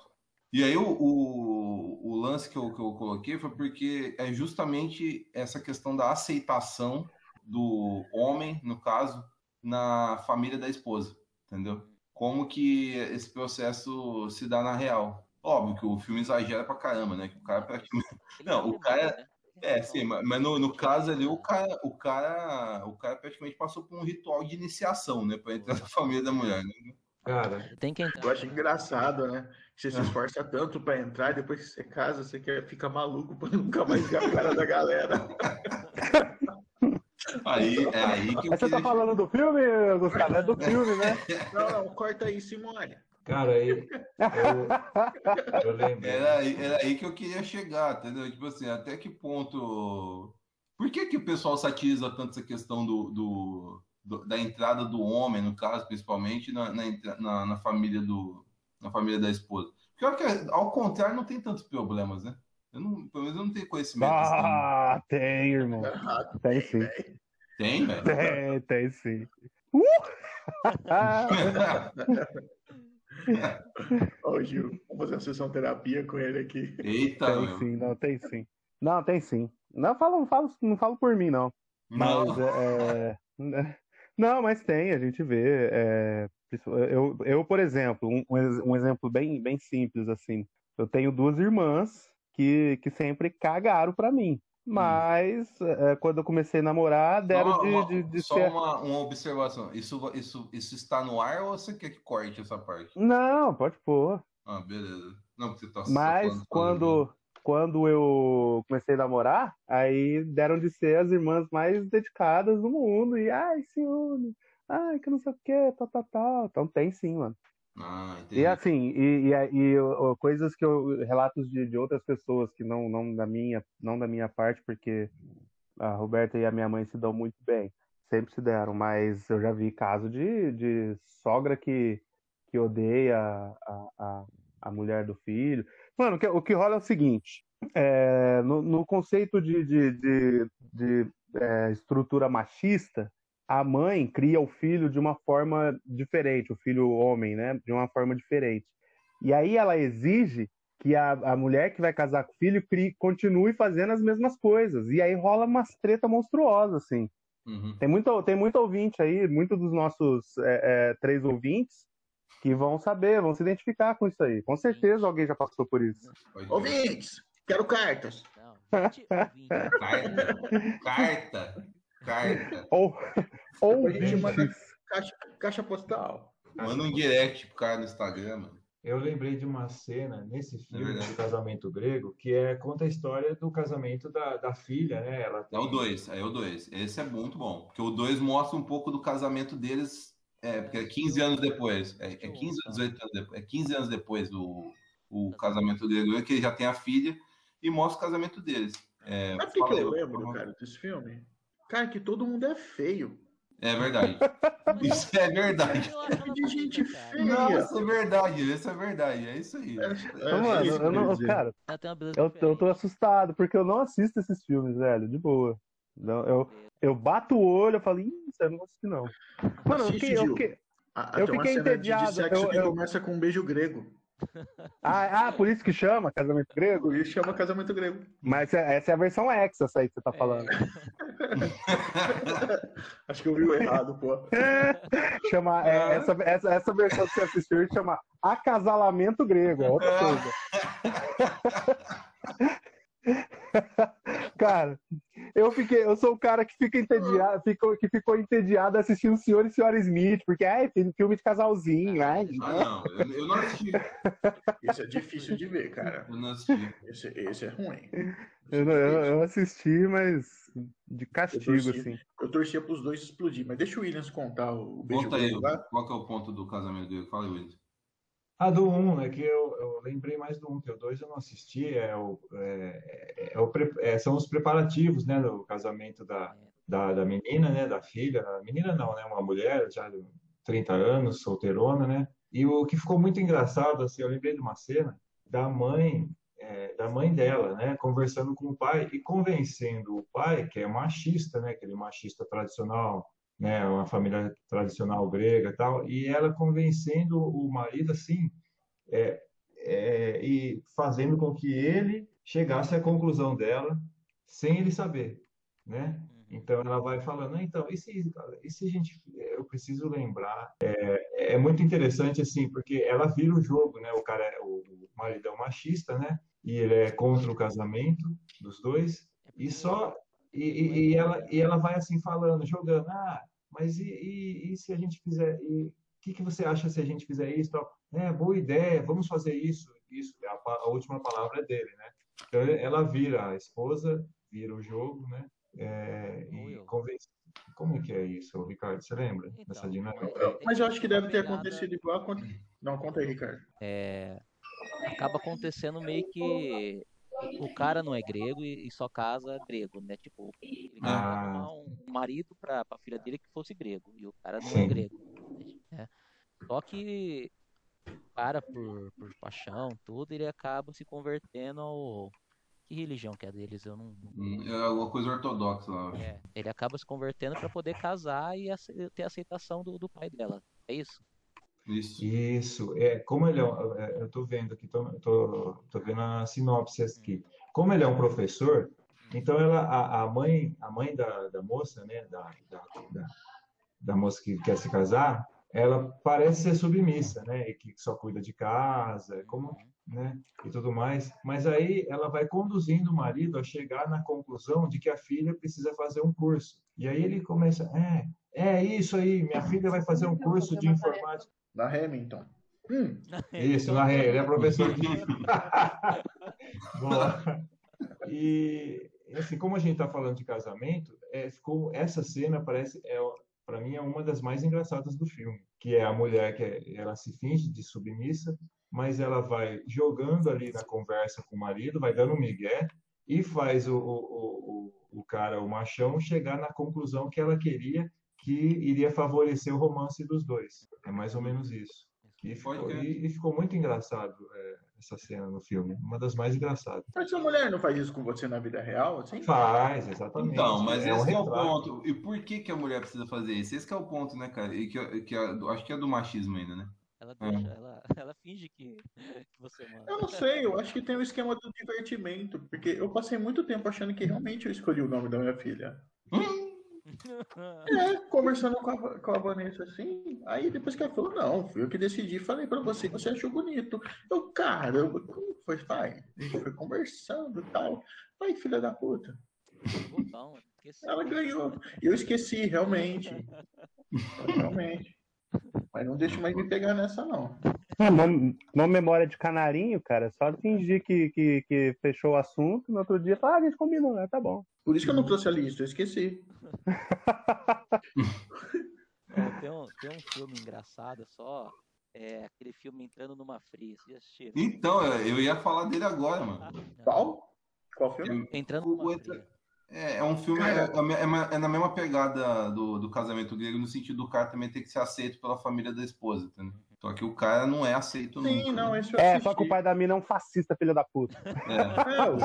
E aí o, o, o lance que eu, que eu coloquei foi porque é justamente essa questão da aceitação do homem, no caso, na família da esposa, entendeu? Como que esse processo se dá na real. Óbvio que o filme exagera pra caramba, né? Que o cara praticamente. Ele Não, o cara- né? É, sim, mas no, no caso ali, o cara, o cara, o cara praticamente passou por um ritual de iniciação, né? Pra entrar na família da mulher, né? Cara, Tem que entrar. Eu acho engraçado, né? Você se esforça tanto pra entrar e depois que você casa, você quer, fica maluco pra nunca mais ver a cara da galera. Aí, é aí que Mas você tá falando do filme, Gustavo? É do filme, né? Não, não, corta aí, Simone. cara, eu, eu, eu lembro. Era aí, era aí que eu queria chegar, entendeu? Tipo assim, até que ponto... Por que que o pessoal satiriza tanto essa questão do, do- do- da entrada do homem, no caso, principalmente, na, na, na- na família do, na família da esposa? Porque ao contrário, não tem tantos problemas, né? Eu não, pelo menos eu não tenho conhecimento. assim. Ah, tem, irmão. Errado. Tem sim. Tem, velho? Tem, tem sim. Uh! Ô, Gil, vamos fazer uma sessão terapia com ele aqui. Eita, tem meu. sim, não, tem sim. Não, tem sim. Não falo, não falo, não falo por mim, não. Não. Mas é, é, não, mas tem, a gente vê. é, eu, eu, por exemplo, um, um ex- um exemplo bem, bem simples assim. Eu tenho duas irmãs que, que sempre cagaram pra mim. Mas é, quando eu comecei a namorar, deram de, uma- de, de só ser. uma, uma observação. Isso, isso, isso está no ar ou você quer que corte essa parte? Não, pode pôr. Ah, beleza. Não, porque você tá Mas quando, quando eu comecei a namorar, aí deram de ser as irmãs mais dedicadas do mundo. E, ai, ciúme, ai, que não sei o que, tal, tal, tal. Então tem sim, mano. Ah, entendi. E assim, e, e, e, coisas que eu, relatos de, de outras pessoas que não, não da minha, não da minha parte, porque a Roberta e a minha mãe se dão muito bem, sempre se deram, mas eu já vi caso de, de sogra que, que odeia a, a, a mulher do filho. Mano, o que, o que rola é o seguinte, é, no, no conceito de, de, de, de, é, estrutura machista, a mãe cria o filho de uma forma diferente, o filho homem, né? De uma forma diferente. E aí ela exige que a, a mulher que vai casar com o filho crie, continue fazendo as mesmas coisas. E aí rola umas treta monstruosa, assim. Uhum. Tem muito, tem muito ouvinte aí, muitos dos nossos é, é, três ouvintes, que vão saber, vão se identificar com isso aí. Com certeza alguém já passou por isso. Ouvintes, quero cartas. Não, 20, 20. Carta. Carta. Carta. Ou, Depois a gente manda caixa, caixa postal. Manda um direct pro cara no Instagram, mano. Eu lembrei de uma cena nesse filme verdade. do casamento grego que é conta a história do casamento da, da filha, né? Ela É tem o 2, é o 2. Esse é muito bom. Porque o 2 mostra um pouco do casamento deles, é, porque é 15 anos depois. É, é 15 ou 18 anos depois. É 15 anos depois do o casamento dele, que ele já tem a filha, e mostra o casamento deles. É, Sabe o que, eu lembro, cara, desse filme? Cara, que todo mundo é feio. É verdade. Isso é verdade. Eu ela De gente feia. Não, isso é verdade, isso é verdade, é isso aí. É, Então, mano, isso eu eu não, cara, eu, eu tô assustado, porque eu não assisto esses filmes, velho, de boa. Não, eu, eu bato o olho, eu falo, ih, isso eu não vou assistir, não. Mano, eu Assiste, fiquei, eu fiquei- Ah, eu fiquei entediado, De sexo eu- que eu- começa com um beijo grego. Ah, ah, por isso que chama casamento grego? Por isso chama casamento grego. Mas essa essa é a versão X, essa aí que você tá falando. Acho que eu vi o errado, pô. Chama, é, essa, essa, essa versão que você assistiu chama Acasalamento Grego, é outra coisa. Cara, eu fiquei, eu sou o cara que fica entediado, ficou, que ficou entediado assistindo o Senhor e Senhora Smith, porque tem filme de casalzinho, ai. Ah, não, eu, eu não assisti. Esse é difícil de ver, cara. Eu não assisti. Esse, esse é ruim. Eu, não- eu, eu assisti, mas de castigo, torci. assim. Eu torcia pros dois explodir, mas deixa o Williams contar o beijo Conta aí, qual que é o ponto do casamento dele? Fala aí, William. Ah, do 1, é que eu, eu lembrei mais do 1, que o 2 eu não assisti, é o, é, é o pre- é, são os preparativos, né, do casamento da, da, da menina, né, da filha, menina não, né, uma mulher já de 30 anos, solteirona, né, e o que ficou muito engraçado, assim, eu lembrei de uma cena da mãe, é, da mãe dela, né, conversando com o pai e convencendo o pai, que é machista, né, aquele machista tradicional, né, uma família tradicional grega e tal, e ela convencendo o marido assim, é, é, e fazendo com que ele chegasse à conclusão dela sem ele saber, né? Uhum. Então ela vai falando, "Ah, então, e se, e se a gente, eu preciso lembrar, é, é muito interessante assim, porque ela vira o jogo, né? O cara, é- o, o marido é um machista, né? E ele é contra o casamento dos dois, É e só e, e- e ela e ela vai assim falando, jogando, ah, mas e, e, e se a gente fizer, e o que que você acha se a gente fizer isso, tal? É, boa ideia, vamos fazer isso, isso. A, a última palavra é dele, né? Então ela vira a esposa, vira o jogo, né? É, e convence. Como é que é isso, Ricardo? Você lembra dessa Então, dinâmica? é- Mas eu acho que deve ter acontecido igual. Não, conta aí, Ricardo. é, acaba acontecendo meio que o cara não é grego e, e só casa grego, né? Tipo, ele Ah. um marido pra, pra filha dele que fosse grego e o cara não é Sim. grego. né? Só que cara, por, por paixão, tudo, ele acaba se convertendo ao. Que religião que é deles? Eu não. Hum, É alguma coisa ortodoxa lá. eu acho. É, ele acaba se convertendo pra poder casar e ter a aceitação do, do pai dela. É isso? Isso. Isso, é, como ele é, um- é, eu tô vendo aqui, tô, tô, tô vendo a sinopse aqui. Como ele é um professor, então ela, a, a mãe, a mãe da, da moça, né, da, da, da, da moça que quer se casar, ela parece ser submissa, né, e que só cuida de casa, como, né, e tudo mais. Mas aí ela vai conduzindo o marido a chegar na conclusão de que a filha precisa fazer um curso. E aí ele começa, é, é isso aí, minha filha vai fazer um curso de informática. Da Hamilton. Hum, Isso, na rede, ele é professor de. Boa. E assim, como a gente está falando de casamento, é, ficou essa cena parece é para mim é uma das mais engraçadas do filme, que é a mulher que é- ela se finge de submissa, mas ela vai jogando ali na conversa com o marido, vai dando um migué e faz o, o, o, o cara, o machão, chegar na conclusão que ela queria, que iria favorecer o romance dos dois. É mais ou menos isso. E ficou, e, e ficou muito engraçado é, essa cena no filme, uma das mais engraçadas. mas sua mulher não faz isso com você na vida real, assim? Faz, exatamente. Então, mas é um esse que é o ponto. E por que, que a mulher precisa fazer isso? Esse que é o ponto, né, cara? E que, que é- acho que é do machismo ainda, né? Ela É. deixa, ela, ela finge que, que você manda. Eu não sei, eu acho que tem o esquema do divertimento, porque eu passei muito tempo achando que realmente eu escolhi o nome da minha filha. É, conversando com a, com a Vanessa assim, aí depois que ela falou, não, fui eu que decidi, falei pra você que você achou bonito. Eu, caramba, como foi, pai? A gente foi conversando e tal. Ai, filha da puta. Botão. Ela ganhou. Eu esqueci, realmente. Realmente. Mas não deixa mais me pegar nessa, não. Ah, memória de canarinho, cara. Só fingir que, que, que fechou o assunto. No outro dia, ah, a gente combinou, né? Tá bom. Por isso que eu não trouxe a lista, eu esqueci. Ó, tem, um, tem um filme engraçado só. É aquele filme entrando numa fria. Então, eu ia falar dele agora, mano. Não. Qual? Qual filme? Entrando numa fria. É, é um filme, é, Cara. é é é na mesma pegada do, do casamento grego, no sentido do cara também ter que ser aceito pela família da esposa, entendeu? Só que o cara não é aceito Sim, nunca. não, né? esse eu É, assisti. só que o pai da mina é um fascista, filho da puta. É. É, o,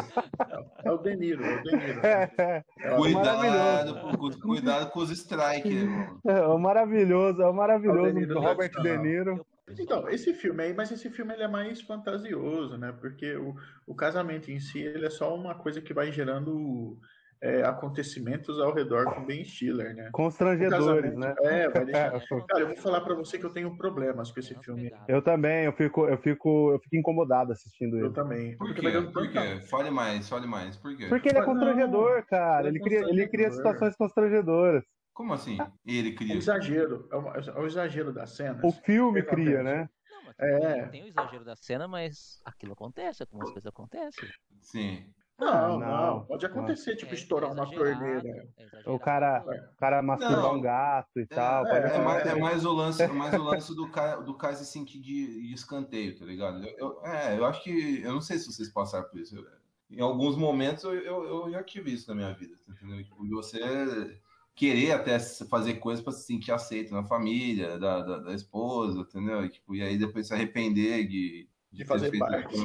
é o De Niro, é o De Niro. É, é, É o- Cuidado, cu- cuidado com os strikes, irmão. é o maravilhoso, é o maravilhoso É o Robert De. Niro. Então, esse filme aí, mas esse filme ele é mais fantasioso, né? Porque o, o casamento em si, ele é só uma coisa que vai gerando é, acontecimentos ao redor com Ben Stiller, né? O Constrangedores, né? É, vai deixar... É, Cara, eu vou falar pra você que eu tenho problemas com esse filme. Eu também, eu fico, eu fico, eu fico incomodado assistindo Eu ele. também. Por quê? Por tanta- quê? Fale mais, fale mais. Por quê? Porque ele é Não, constrangedor, cara. ele é Ele cria, ele cria constrangedor. situações constrangedoras. Como assim? Ele O cria. exagero, é, uma- é o exagero das cenas. O filme O cria, né? Não, mas É. tem o exagero da cena, mas aquilo acontece, algumas coisas acontecem. Sim. Não, Ah, não, pode acontecer, tipo, É- estourar é uma torneira. é. O cara, o cara masturbar Não. um gato e tal. É, pode é mais, acontecer. é mais o lance, é mais o lance do do cara se sentir de, de escanteio, tá ligado? Eu, eu- é, eu acho que. Eu não sei se vocês passaram por isso. Eu- em alguns momentos eu, eu, eu já tive isso na minha vida, tá entendeu? Tipo, de você querer até fazer coisas para se sentir aceito na família, da, da, da esposa, entendeu? E, tipo, e aí depois se arrepender de, De fazer parte.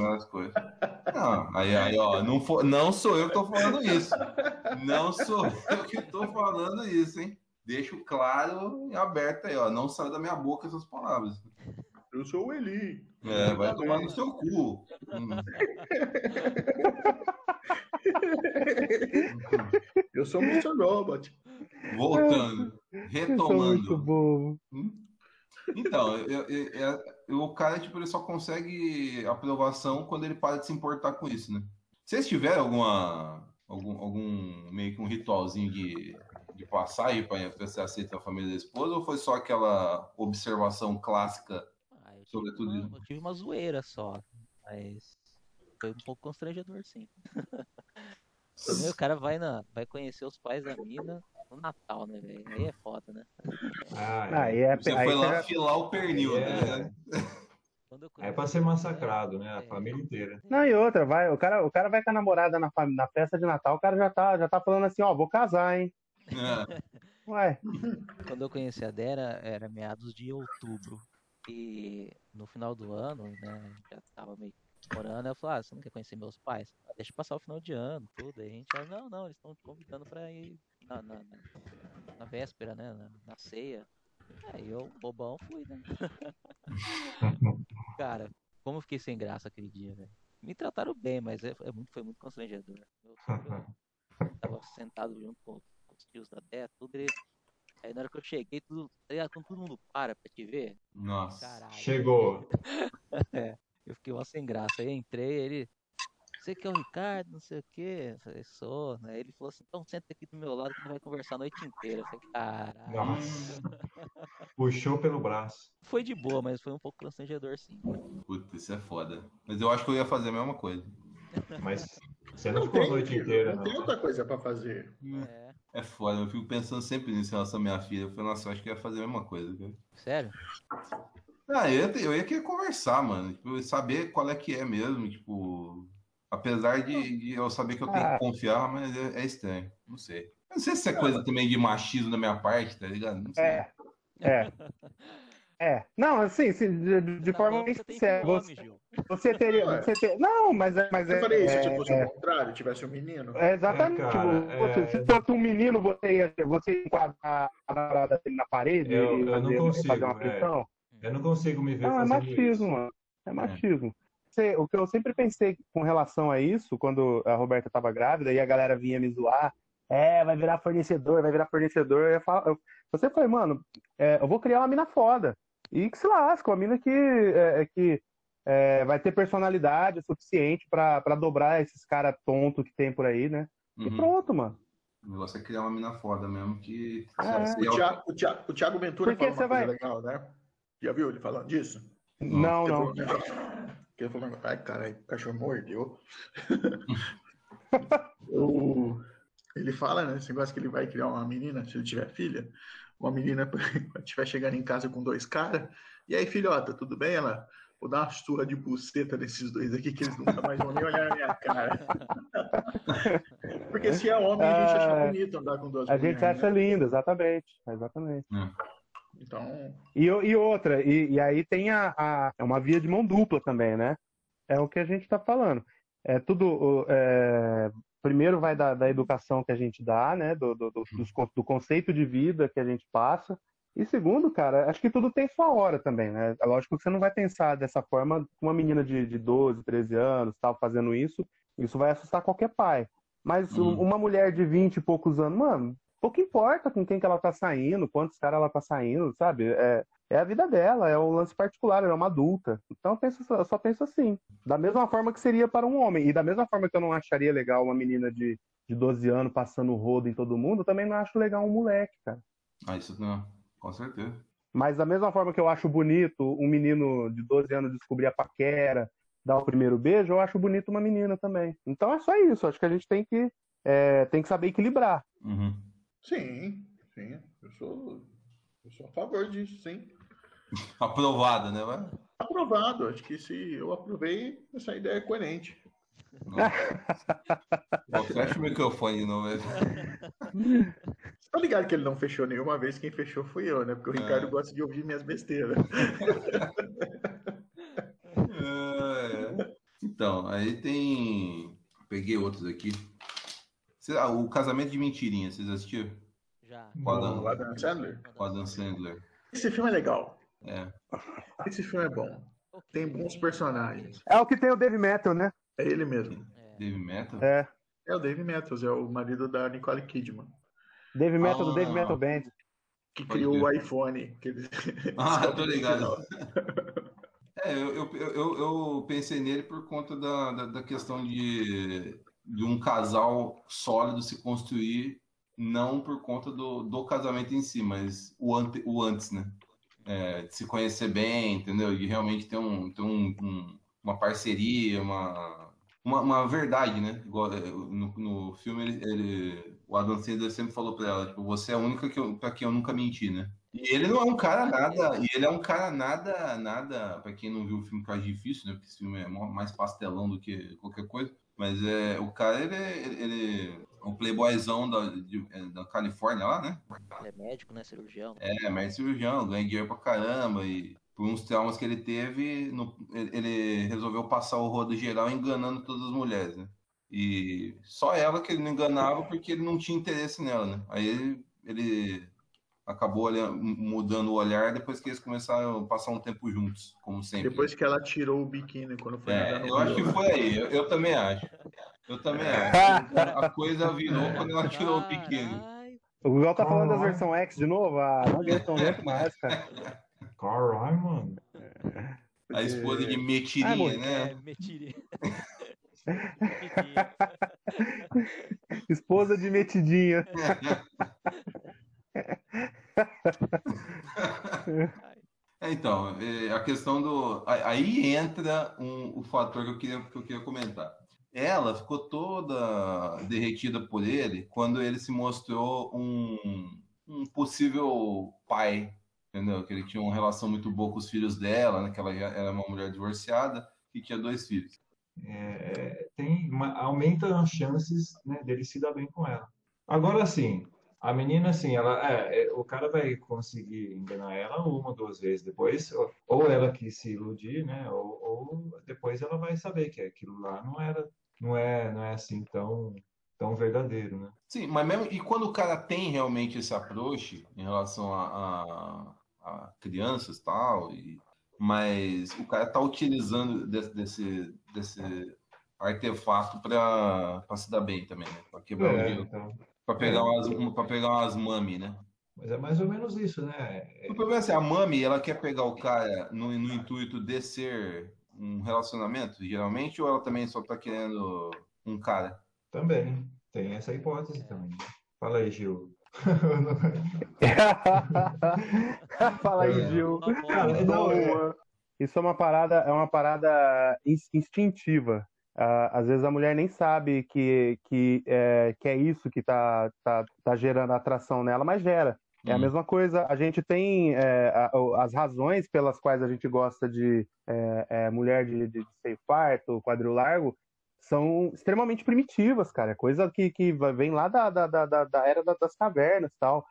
Não, aí, aí ó, não, for, não sou eu que tô falando isso. Não sou eu que tô falando isso, hein? Deixo claro e aberto aí, ó. Não sai da minha boca essas palavras. Eu sou o Eli. É, vai tomar no seu cu. Hum. Eu sou o Mr. Robot. Voltando, Eu sou muito retomando. bobo. Então, eu- eu- o cara, tipo, ele só consegue aprovação quando ele para de se importar com isso, né? Vocês tiveram alguma, algum, algum meio que um ritualzinho de, de passar aí para ser aceito na família da esposa, ou foi só aquela observação clássica? Ah, eu, tive Sobretudo uma, isso. eu tive uma zoeira só, mas foi um pouco constrangedor, sim. O cara vai, na, vai conhecer os pais da mina no Natal, né, velho? Aí é foda, né? Ah, é. Aí é, Você aí foi lá você- afilar o pernil, É. né? Eu É pra ser massacrado, né? A é, família inteira. Não, e outra, vai, o cara, o cara vai com a namorada na, na festa de Natal, o cara já tá, já tá falando assim, ó, vou casar, hein? É. Ué, Quando eu conheci a Dera, era meados de outubro. E no final do ano, né, já tava meio morando, ela falou, ah, você não quer conhecer meus pais? Ah, deixa passar o final de ano, tudo. Aí a gente, ah, não, não, eles estão te convidando pra ir na, na, na, véspera, né, na, na ceia. Aí eu, bobão, fui, né? Cara, como eu fiquei sem graça aquele dia, velho. Me trataram bem, mas é, é muito, foi muito constrangedor. Eu, eu tava sentado junto com, com os tios da Dé, tudo. E, aí na hora que eu cheguei, tudo, tá? Quando todo mundo para pra te ver, Nossa. caralho. Chegou. Eu fiquei uma sem graça. Aí entrei, ele. Você que é o Ricardo, não sei o quê. Eu falei, sou. Aí ele falou assim, então senta aqui do meu lado que a gente vai conversar a noite inteira. Eu falei, caralho. Nossa. Puxou pelo braço. Foi de boa, mas foi um pouco constrangedor, sim. Puta, isso é foda. Mas eu acho que eu ia fazer a mesma coisa. Mas você não ficou a noite inteira, não tem não. outra coisa pra fazer. É. É foda, eu fico pensando sempre nisso em relação à minha filha. Eu falei, nossa, eu acho que eu ia fazer a mesma coisa, cara. Sério? Ah, eu ia, ter- eu ia querer conversar, mano. Tipo, saber qual é que é mesmo, tipo. Apesar de, de eu saber que eu tenho Ah. que confiar, mas é, é estranho. Não sei. Eu não sei se é coisa também de machismo da minha parte, tá ligado? Não sei. é, é. É, não, assim, assim, de, de- Na forma bem sincera, você, você teria, Ué. você ter, não, mas é, mas Eu é, falei isso, é, tipo, se é, ao contrário, tivesse um menino. é exatamente, É, cara, tipo, é- você- se fosse um menino, você ia, você enquadrar a namorada dele na parede Eu- e eu não fazer, consigo, fazer uma é. pressão? Eu não consigo me ver Não, é fazendo machismo, isso. mano. É machismo. Você- o que eu sempre pensei com relação a isso, quando a Roberta tava grávida e a galera vinha me zoar, é, vai virar fornecedor, vai virar fornecedor. Eu, falar- eu, você foi, mano, é, eu vou criar uma mina foda. E que se lasca, uma mina que, é, é, que é, vai ter personalidade suficiente pra, pra dobrar esses caras tontos que tem por aí, né? E Uhum. pronto, mano. O negócio é criar uma mina foda mesmo, que. É. se O Thiago, o Thiago, o Thiago Ventura Porque fala uma vai- legal, né? Já viu ele falando disso? Não, Ele não. Que Ele falou, um negócio, ai, caralho, o cachorro mordeu. O- Ele fala, né, esse negócio que ele vai criar uma menina, se ele tiver filha, uma menina quando estiver chegando em casa com dois caras, e aí, filhota, tudo bem? Ela, vou dar uma surra de buceta nesses dois aqui, que eles nunca mais vão nem olhar na minha cara. Porque se é homem, a gente acha Ah, bonito andar com duas A gente mulheres, acha né? lindo, exatamente. Exatamente. Então, E, e outra, e, e aí tem a, a- é uma via de mão dupla também, né? É o que a gente está falando. É tudo. é, primeiro vai da, da educação que a gente dá, né? Do, do, do- do conceito de vida que a gente passa. E segundo, cara, acho que tudo tem sua hora também, né? É lógico que você não vai pensar dessa forma com uma menina de, de 12, 13 anos, tal, fazendo isso. Isso vai assustar qualquer pai. Mas Uhum. uma mulher de 20 e poucos anos, mano, pouco importa com quem que ela tá saindo, quantos caras ela tá saindo, sabe? É, é a vida dela, é um lance particular, ela é uma adulta. Então eu, penso, eu só penso assim. Da mesma forma que seria para um homem. E da mesma forma que eu não acharia legal uma menina de, de 12 anos passando o rodo em todo mundo, eu também não acho legal um moleque, cara. Ah, isso não, com certeza. Mas da mesma forma que eu acho bonito um menino de 12 anos descobrir a paquera, dar o primeiro beijo, eu acho bonito uma menina também. Então é só isso. Acho que a gente tem que, é, tem que saber equilibrar. Uhum. Sim, sim. Eu sou, eu sou a favor disso, sim. Aprovado, né? Vai? Aprovado. Acho que se eu aprovei, essa ideia é coerente. Fecha o microfone de novo. Você tá ligado que ele não fechou nenhuma vez? Quem fechou fui eu, né? Porque o É. Ricardo gosta de ouvir minhas besteiras. É. Então, aí tem. Peguei outros aqui. Ah, O Casamento de Mentirinha, vocês assistiram? Já. Com O Adam Sandler. com a Dan Sandler. Esse filme é legal. É. Esse filme é bom. Tem bons personagens. É o que tem o Dave Metal, né? É ele mesmo. É. Dave Metal? É. É o Dave Matthews, é o marido da Nicole Kidman, Dave Metal Ah. do Dave Metal Band. que Pode criou o iPhone. Que ele... Ah, tô ligado. É, eu, eu, eu, eu pensei nele por conta da, da, da questão de, de um casal sólido se construir, não por conta do, do casamento em si, mas o, ante, o antes, né? É, de se conhecer bem, entendeu? De realmente ter, um, ter um, um- uma parceria, uma, uma, uma verdade, né? Igual, é, no, no filme, ele, ele- o Adam Sandler sempre falou pra ela, tipo, você é a única que pra quem eu nunca menti, né? E ele não é um cara nada, e ele é um cara nada, nada, pra quem não viu o filme, acho difícil, né? Porque esse filme é mais pastelão do que qualquer coisa. Mas é, o cara, ele, ele, ele é um playboyzão da, de- é, da Califórnia lá, né? Ele é médico, né? Cirurgião. É, médico cirurgião, ganha dinheiro pra caramba e por uns traumas que ele teve, no- ele, ele resolveu passar o rodo geral enganando todas as mulheres, né? E só ela que ele não enganava porque ele não tinha interesse nela, né? Aí ele, ele acabou olhando- mudando o olhar depois que eles começaram a passar um tempo juntos, como sempre. Depois que ela tirou o biquíni quando foi É, no eu acho que foi aí, eu, eu também acho. Eu também acho. A coisa virou quando ela tirou o biquíni. O Google tá falando das Caralho. versão X de novo? Ah, não aguento, não aguento mais, cara. Caralho, mano. A esposa de Ah, metirinha, É, né? mentiria. Esposa de metidinha. É, então, é, a questão do. Aí entra um, o fator que eu, queria, que eu queria comentar. Ela ficou toda derretida por ele quando ele se mostrou um, um possível pai, entendeu? Que ele tinha uma relação muito boa com os filhos dela, né? Que ela era uma mulher divorciada e tinha dois filhos. É, tem, uma- aumenta as chances né, dele se dar bem com ela. Agora sim, a menina assim, ela, é, é, o cara vai conseguir enganar ela uma, duas vezes depois, ou, ou ela quis se iludir, né? Ou, ou depois ela vai saber que aquilo lá não era, não é, não é assim tão, tão verdadeiro, né? Sim, mas mesmo. E quando o cara tem realmente esse approach em relação a, a- a crianças e tal, e, mas o cara tá utilizando desse, desse, desse artefato para se dar bem também, né? Para quebrar o É, gelo, então, para pegar umas, para pegar umas mami, né? mas é mais ou menos isso, né? O problema é assim, a mami, ela quer pegar o cara no, no intuito de ser um relacionamento, geralmente, ou ela também só tá querendo um cara? Também, tem essa hipótese também. Fala aí, Gil. Fala aí, Gil. Cara, boa. não, é-. Isso é uma parada, é uma parada ins- instintiva. Ah, às vezes a mulher nem sabe que, que, é, que é isso que tá, tá, tá gerando atração nela, mas gera. É a Hum. mesma coisa, a gente tem é, as razões pelas quais a gente gosta de é, é, mulher de, de seio farto, quadril largo, são extremamente primitivas, cara. É coisa que, que vem lá da, da, da, da- era da- das cavernas e tal,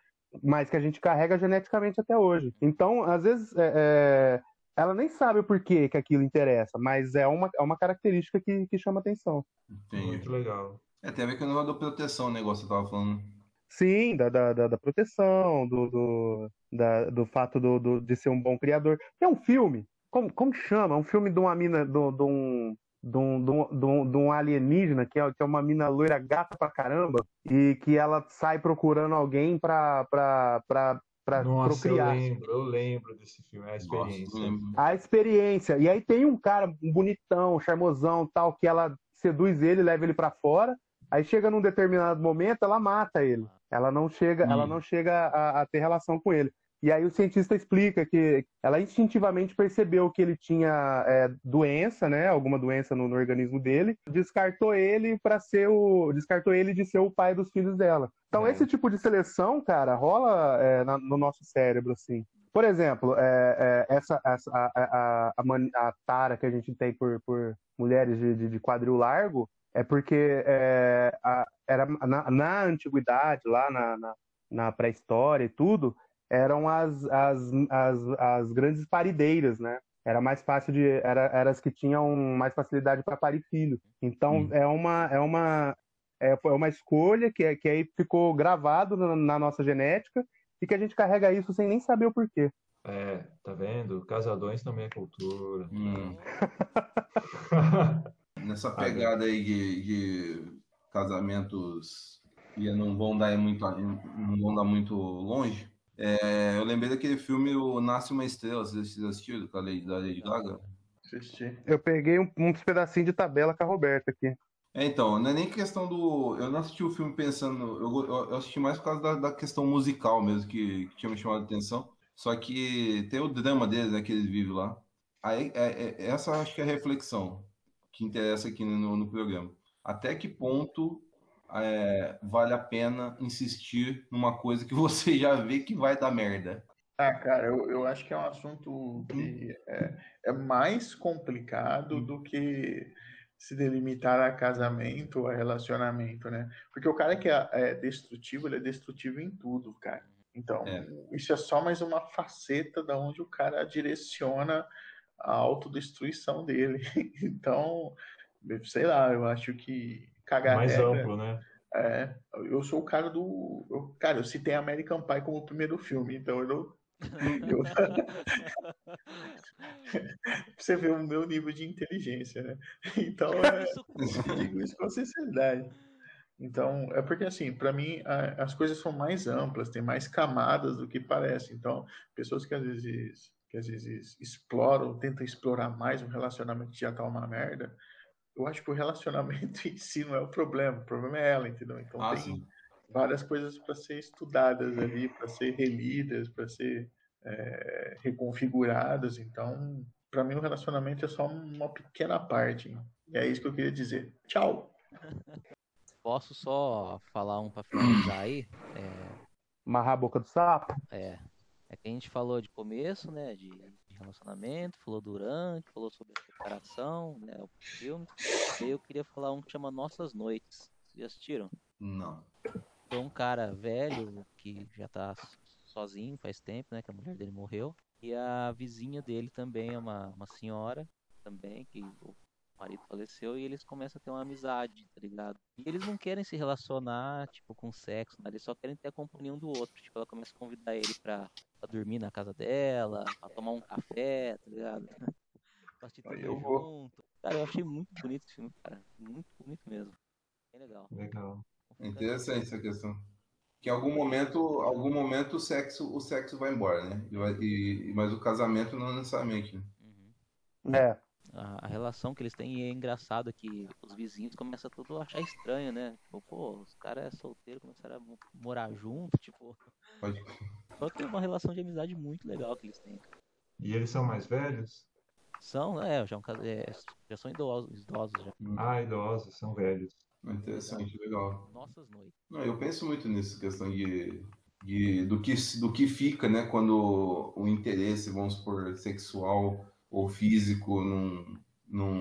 mas que a gente carrega geneticamente até hoje. Então, às vezes, é, é, ela nem sabe o porquê que aquilo interessa, mas é uma, é uma característica que, que chama atenção. Entendi. Muito legal. É, tem a ver com o negócio da proteção, o negócio que eu tava falando. Sim, da, da, da, da proteção, do, do, da- do fato do, do- de ser um bom criador. É um filme, como, como chama? É um filme de uma mina, de, um, de, um, de, um, de um- de um alienígena, que é, que é uma mina loira gata pra caramba, e que ela sai procurando alguém pra, pra, pra, pra Nossa, eu procriar. lembro, eu lembro desse filme, é a Nossa, experiência. lembro. A experiência. E aí tem um cara um bonitão, charmosão, tal, que ela seduz ele, leva ele pra fora. Aí chega num determinado momento, ela mata ele. Ela não chega, Hum. ela não chega a, a ter relação com ele. E aí o cientista explica que ela instintivamente percebeu que ele tinha é, doença, né? Alguma doença no, no organismo dele, descartou ele para ser o. descartou ele de ser o pai dos filhos dela. Então, É. esse tipo de seleção, cara, rola é, na- no nosso cérebro, assim. Por exemplo, é, é, essa, essa a, a, a, a tara que a gente tem por, por mulheres de, de, de quadril largo é porque é, a- era na, na antiguidade, lá na, na, na pré-história e tudo, eram as, as, as, as grandes parideiras, né? Era mais fácil de. Era, eram as que tinham mais facilidade para parir filho. Então, Hum. é uma. É uma é, foi uma escolha que, é- que aí ficou gravado na, na nossa genética e que a gente carrega isso sem nem saber o porquê. É, tá vendo? Casadões também é cultura. Hum. Nessa pegada aí de, de casamentos que não vão dar muito, não vão dar muito longe. É, eu lembrei daquele filme O Nasce uma Estrela, vocês assistiram com a Lady, da Lady Gaga? Assisti. Eu peguei um- uns pedacinhos de tabela com a Roberta aqui. É, então, não é nem questão do. Eu não assisti o filme pensando. Eu, eu assisti mais por causa da, da questão musical mesmo, que, que tinha me chamado a atenção. Só que tem o drama deles, né, que eles vivem lá. Aí, é- é- essa acho que é a reflexão que interessa aqui no, no programa. Até que ponto é, vale a pena insistir numa coisa que você já vê que vai dar merda? Ah, cara, eu, eu acho que é um assunto que é, é mais complicado do que se delimitar a casamento ou a relacionamento, né? Porque o cara que é, é destrutivo, ele é destrutivo em tudo, cara. Então, É. isso é só mais uma faceta da onde o cara direciona a autodestruição dele. Então, sei lá, eu acho que cagar Mais regra- amplo, né? é, eu sou o cara do. eu- cara, eu citei American Pie como primeiro filme, então eu não. eu- você ver o meu nível de inteligência, né? Então, é, Isso, eu digo isso com sinceridade. Então, é porque, assim, para mim, a- as coisas são mais amplas, tem mais camadas do que parece. Então, pessoas que às vezes, que às vezes exploram, tentam explorar mais um relacionamento que já tá uma merda, eu acho que o relacionamento em si não é o problema, o problema é ela, entendeu? Então, Ah, tem sim. várias coisas para ser estudadas ali, para ser relidas, para ser é, reconfiguradas. Então, para mim, o relacionamento é só uma pequena parte. E é isso que eu queria dizer. Tchau! posso só falar um pra finalizar aí? É, Amarrar a boca do sapo? É, é que a gente falou de começo, né, de relacionamento, falou durante, falou sobre a separação, né, o filme. E eu queria falar um que chama Nossas Noites. Vocês já assistiram? Não. Foi um cara velho que já tá sozinho faz tempo, né, que a mulher dele morreu. E a vizinha dele também é uma, uma senhora, também, que o marido faleceu, e eles começam a ter uma amizade, tá ligado? E eles não querem se relacionar, tipo, com sexo, né? eles só querem ter a companhia um do outro. Tipo, ela começa a convidar ele pra, pra dormir na casa dela, pra tomar um café, tá ligado? pra assistir tudo Aí eu vou. junto. Cara, eu achei muito bonito esse filme, cara. Muito bonito mesmo. Bem legal. Legal. É interessante essa questão. Que em algum momento, algum momento o sexo, o sexo vai embora, né? E e- mas o casamento não necessariamente. né? Uhum. É. a, a relação que eles têm e é engraçado que os vizinhos começam tudo a achar estranho, né? Tipo, pô, os caras é solteiro, começaram a mo- morar junto, tipo. Pode- Só que é uma relação de amizade muito legal que eles têm. E eles são mais velhos? São, é, já, é um é, já são idosos, idosos já. Ah, idosos, são velhos. Interessante, legal. Nossas noites. Não, eu penso muito nisso, questão de, de do, que, do que fica, né, quando o interesse, vamos supor, sexual ou físico não, não,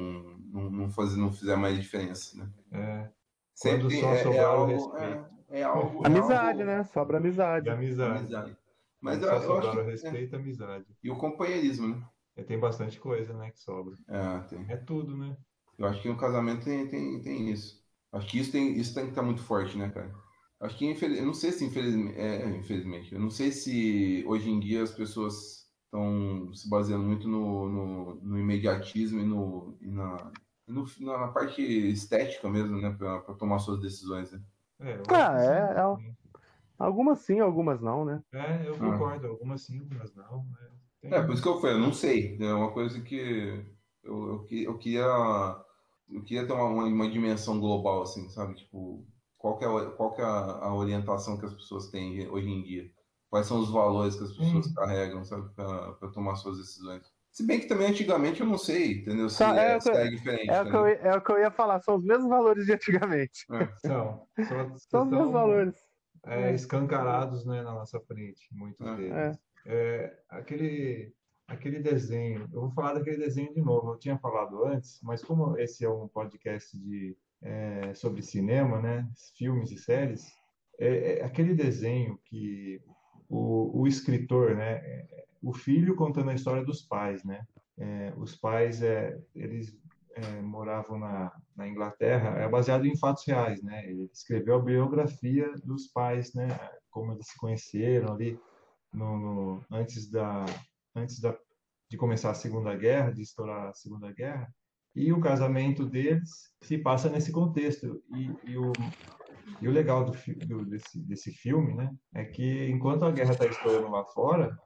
não, não, faz, não fizer mais diferença, né? É. Sempre Quando só é, é sobrar o algo, respeito. é, é algo, é Amizade, algo- né? Sobra amizade. E amizade. amizade. Mas Quando eu, só eu sobrar acho o é, respeito, amizade. e o companheirismo, né? E tem bastante coisa, né, que sobra. É, tem. É tudo, né? Eu acho que no casamento tem, tem, tem isso. Acho que isso tem, isso tem que estar muito forte, né, cara? Acho que, infeliz... eu não sei se infelizmente, é, infelizmente, eu não sei se hoje em dia as pessoas estão se baseando muito no, no, no imediatismo e, no, e na, no- na parte estética mesmo, né, para tomar suas decisões, né? É, Ah, é, é sim. Algumas sim, algumas não, né? É, eu concordo. Algumas sim, algumas não. Tem- É, por isso que eu falei, eu não sei. É uma coisa que eu, eu, que- eu queria eu queria ter uma, uma, uma dimensão global, assim, sabe? Tipo, qual que é, qual que é a, a orientação que as pessoas têm hoje em dia? Quais são os valores que as pessoas Hum. carregam, sabe, para tomar suas decisões. Se bem que também antigamente eu não sei, entendeu? Se Tá, é é, é diferente. É o, que eu, né? ia- é o que eu ia falar, são os mesmos valores de antigamente. São, só, São os mesmos valores. é, escancarados né, na nossa frente, muitos É. deles. É, aquele, aquele desenho, eu vou falar daquele desenho de novo, eu tinha falado antes, mas como esse é um podcast de, é, sobre cinema, né, filmes e séries, é, é aquele desenho que o, o escritor, né, o filho contando a história dos pais, né, é, os pais, é, eles é, moravam na, na Inglaterra, é baseado em fatos reais, né? Ele escreveu a biografia dos pais, né? Como eles se conheceram ali no, no- antes da antes da, de começar a Segunda Guerra, de estourar a Segunda Guerra, e o casamento deles se passa nesse contexto. E, e o e o legal do, do- desse, desse filme, né, é que enquanto a guerra está estourando lá fora,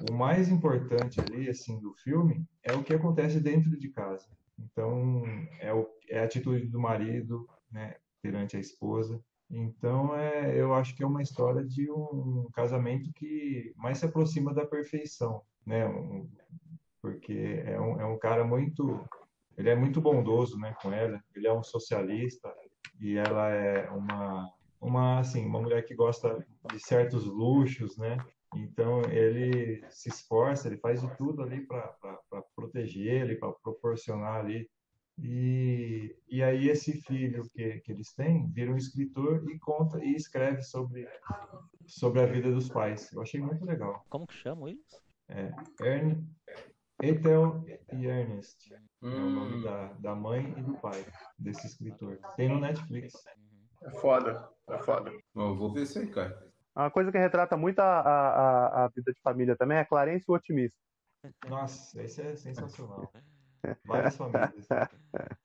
o mais importante ali, assim, do filme é o que acontece dentro de casa. Então, é, o, é a atitude do marido, né, perante a esposa. Então, é, eu acho que é uma história de um casamento que mais se aproxima da perfeição, né? Um- porque é um, é um cara muito, ele é muito bondoso, né, com ela. Ele é um socialista e ela é uma, uma, assim, uma mulher que gosta de certos luxos, né? Então ele se esforça, ele faz de tudo ali para proteger ele, para proporcionar ali. E, e aí esse filho que, que eles têm vira um escritor e conta e escreve sobre sobre a vida dos pais. Eu achei muito legal. Como que chama isso? Ern, Ethel e Ernest é o nome Hum, da, da mãe e do pai desse escritor. Tem no Netflix. É foda, é foda. eu vou ver isso aí, cara. Uma coisa que retrata muito a, a, a- a vida de família também é Clarence o Otimista. Nossa, esse é sensacional. Várias famílias.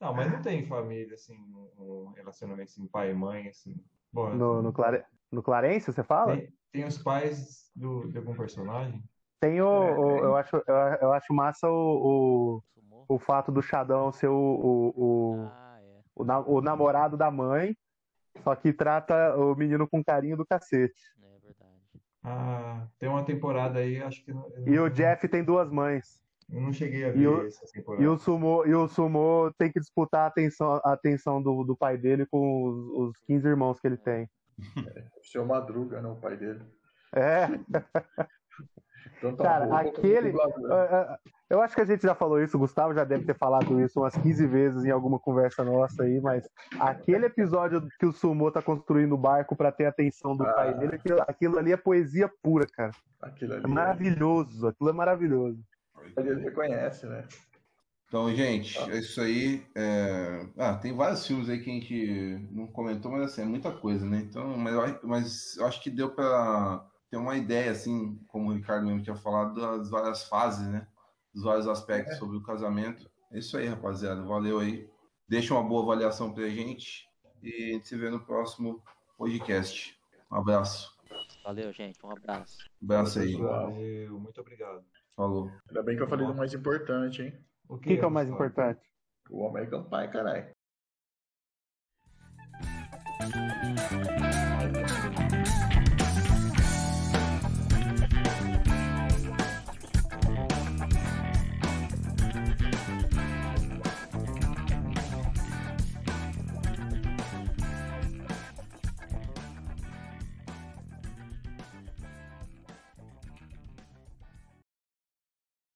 Não, mas não tem família, assim, um um relacionamento assim, pai e mãe, assim. Bom, No, no, Clare... no Clarence, você fala? tem, tem os pais do, de algum personagem? Tem o, É, o- é. eu, acho, eu, eu acho massa o, o, o fato do Xadão ser o, o, o, Ah, é. o, na- o namorado da mãe, só que trata o menino com carinho do cacete. É verdade. Ah, tem uma temporada aí, acho que. não- E não- o Jeff tem duas mães. Eu não cheguei a E ver o- essa temporada. E o Sumo, e o Sumo tem que disputar a atenção, a atenção do, do pai dele com os, os 15 irmãos que ele tem. Seu Madruga, não, o pai dele. É, Tanto a Cara, como aquele- o dublador. é, é, eu acho que a gente já falou isso, o Gustavo já deve ter falado isso umas 15 vezes em alguma conversa nossa aí, mas aquele episódio que o Sumo tá construindo o barco pra ter a atenção do Ah. pai dele, aquilo, aquilo ali é poesia pura, cara. Aquilo É ali. maravilhoso, aquilo é maravilhoso. Ele reconhece, né? Então, gente, é isso aí. é, Ah, tem vários filmes aí que a gente não comentou, mas assim, é muita coisa, né? Então, mas, eu acho- mas eu acho que deu para ter uma ideia, assim, como o Ricardo mesmo tinha falado, das várias fases, né? Dos vários aspectos sobre o casamento. É isso aí, rapaziada. Valeu aí. Deixa uma boa avaliação pra gente e a gente se vê no próximo podcast. Um abraço. Valeu, gente. Um abraço. Um abraço aí. Valeu, muito obrigado. Falou. Ainda bem que eu falei do mais importante, hein? O O que, que é o mais importante? O American Pie, caralho.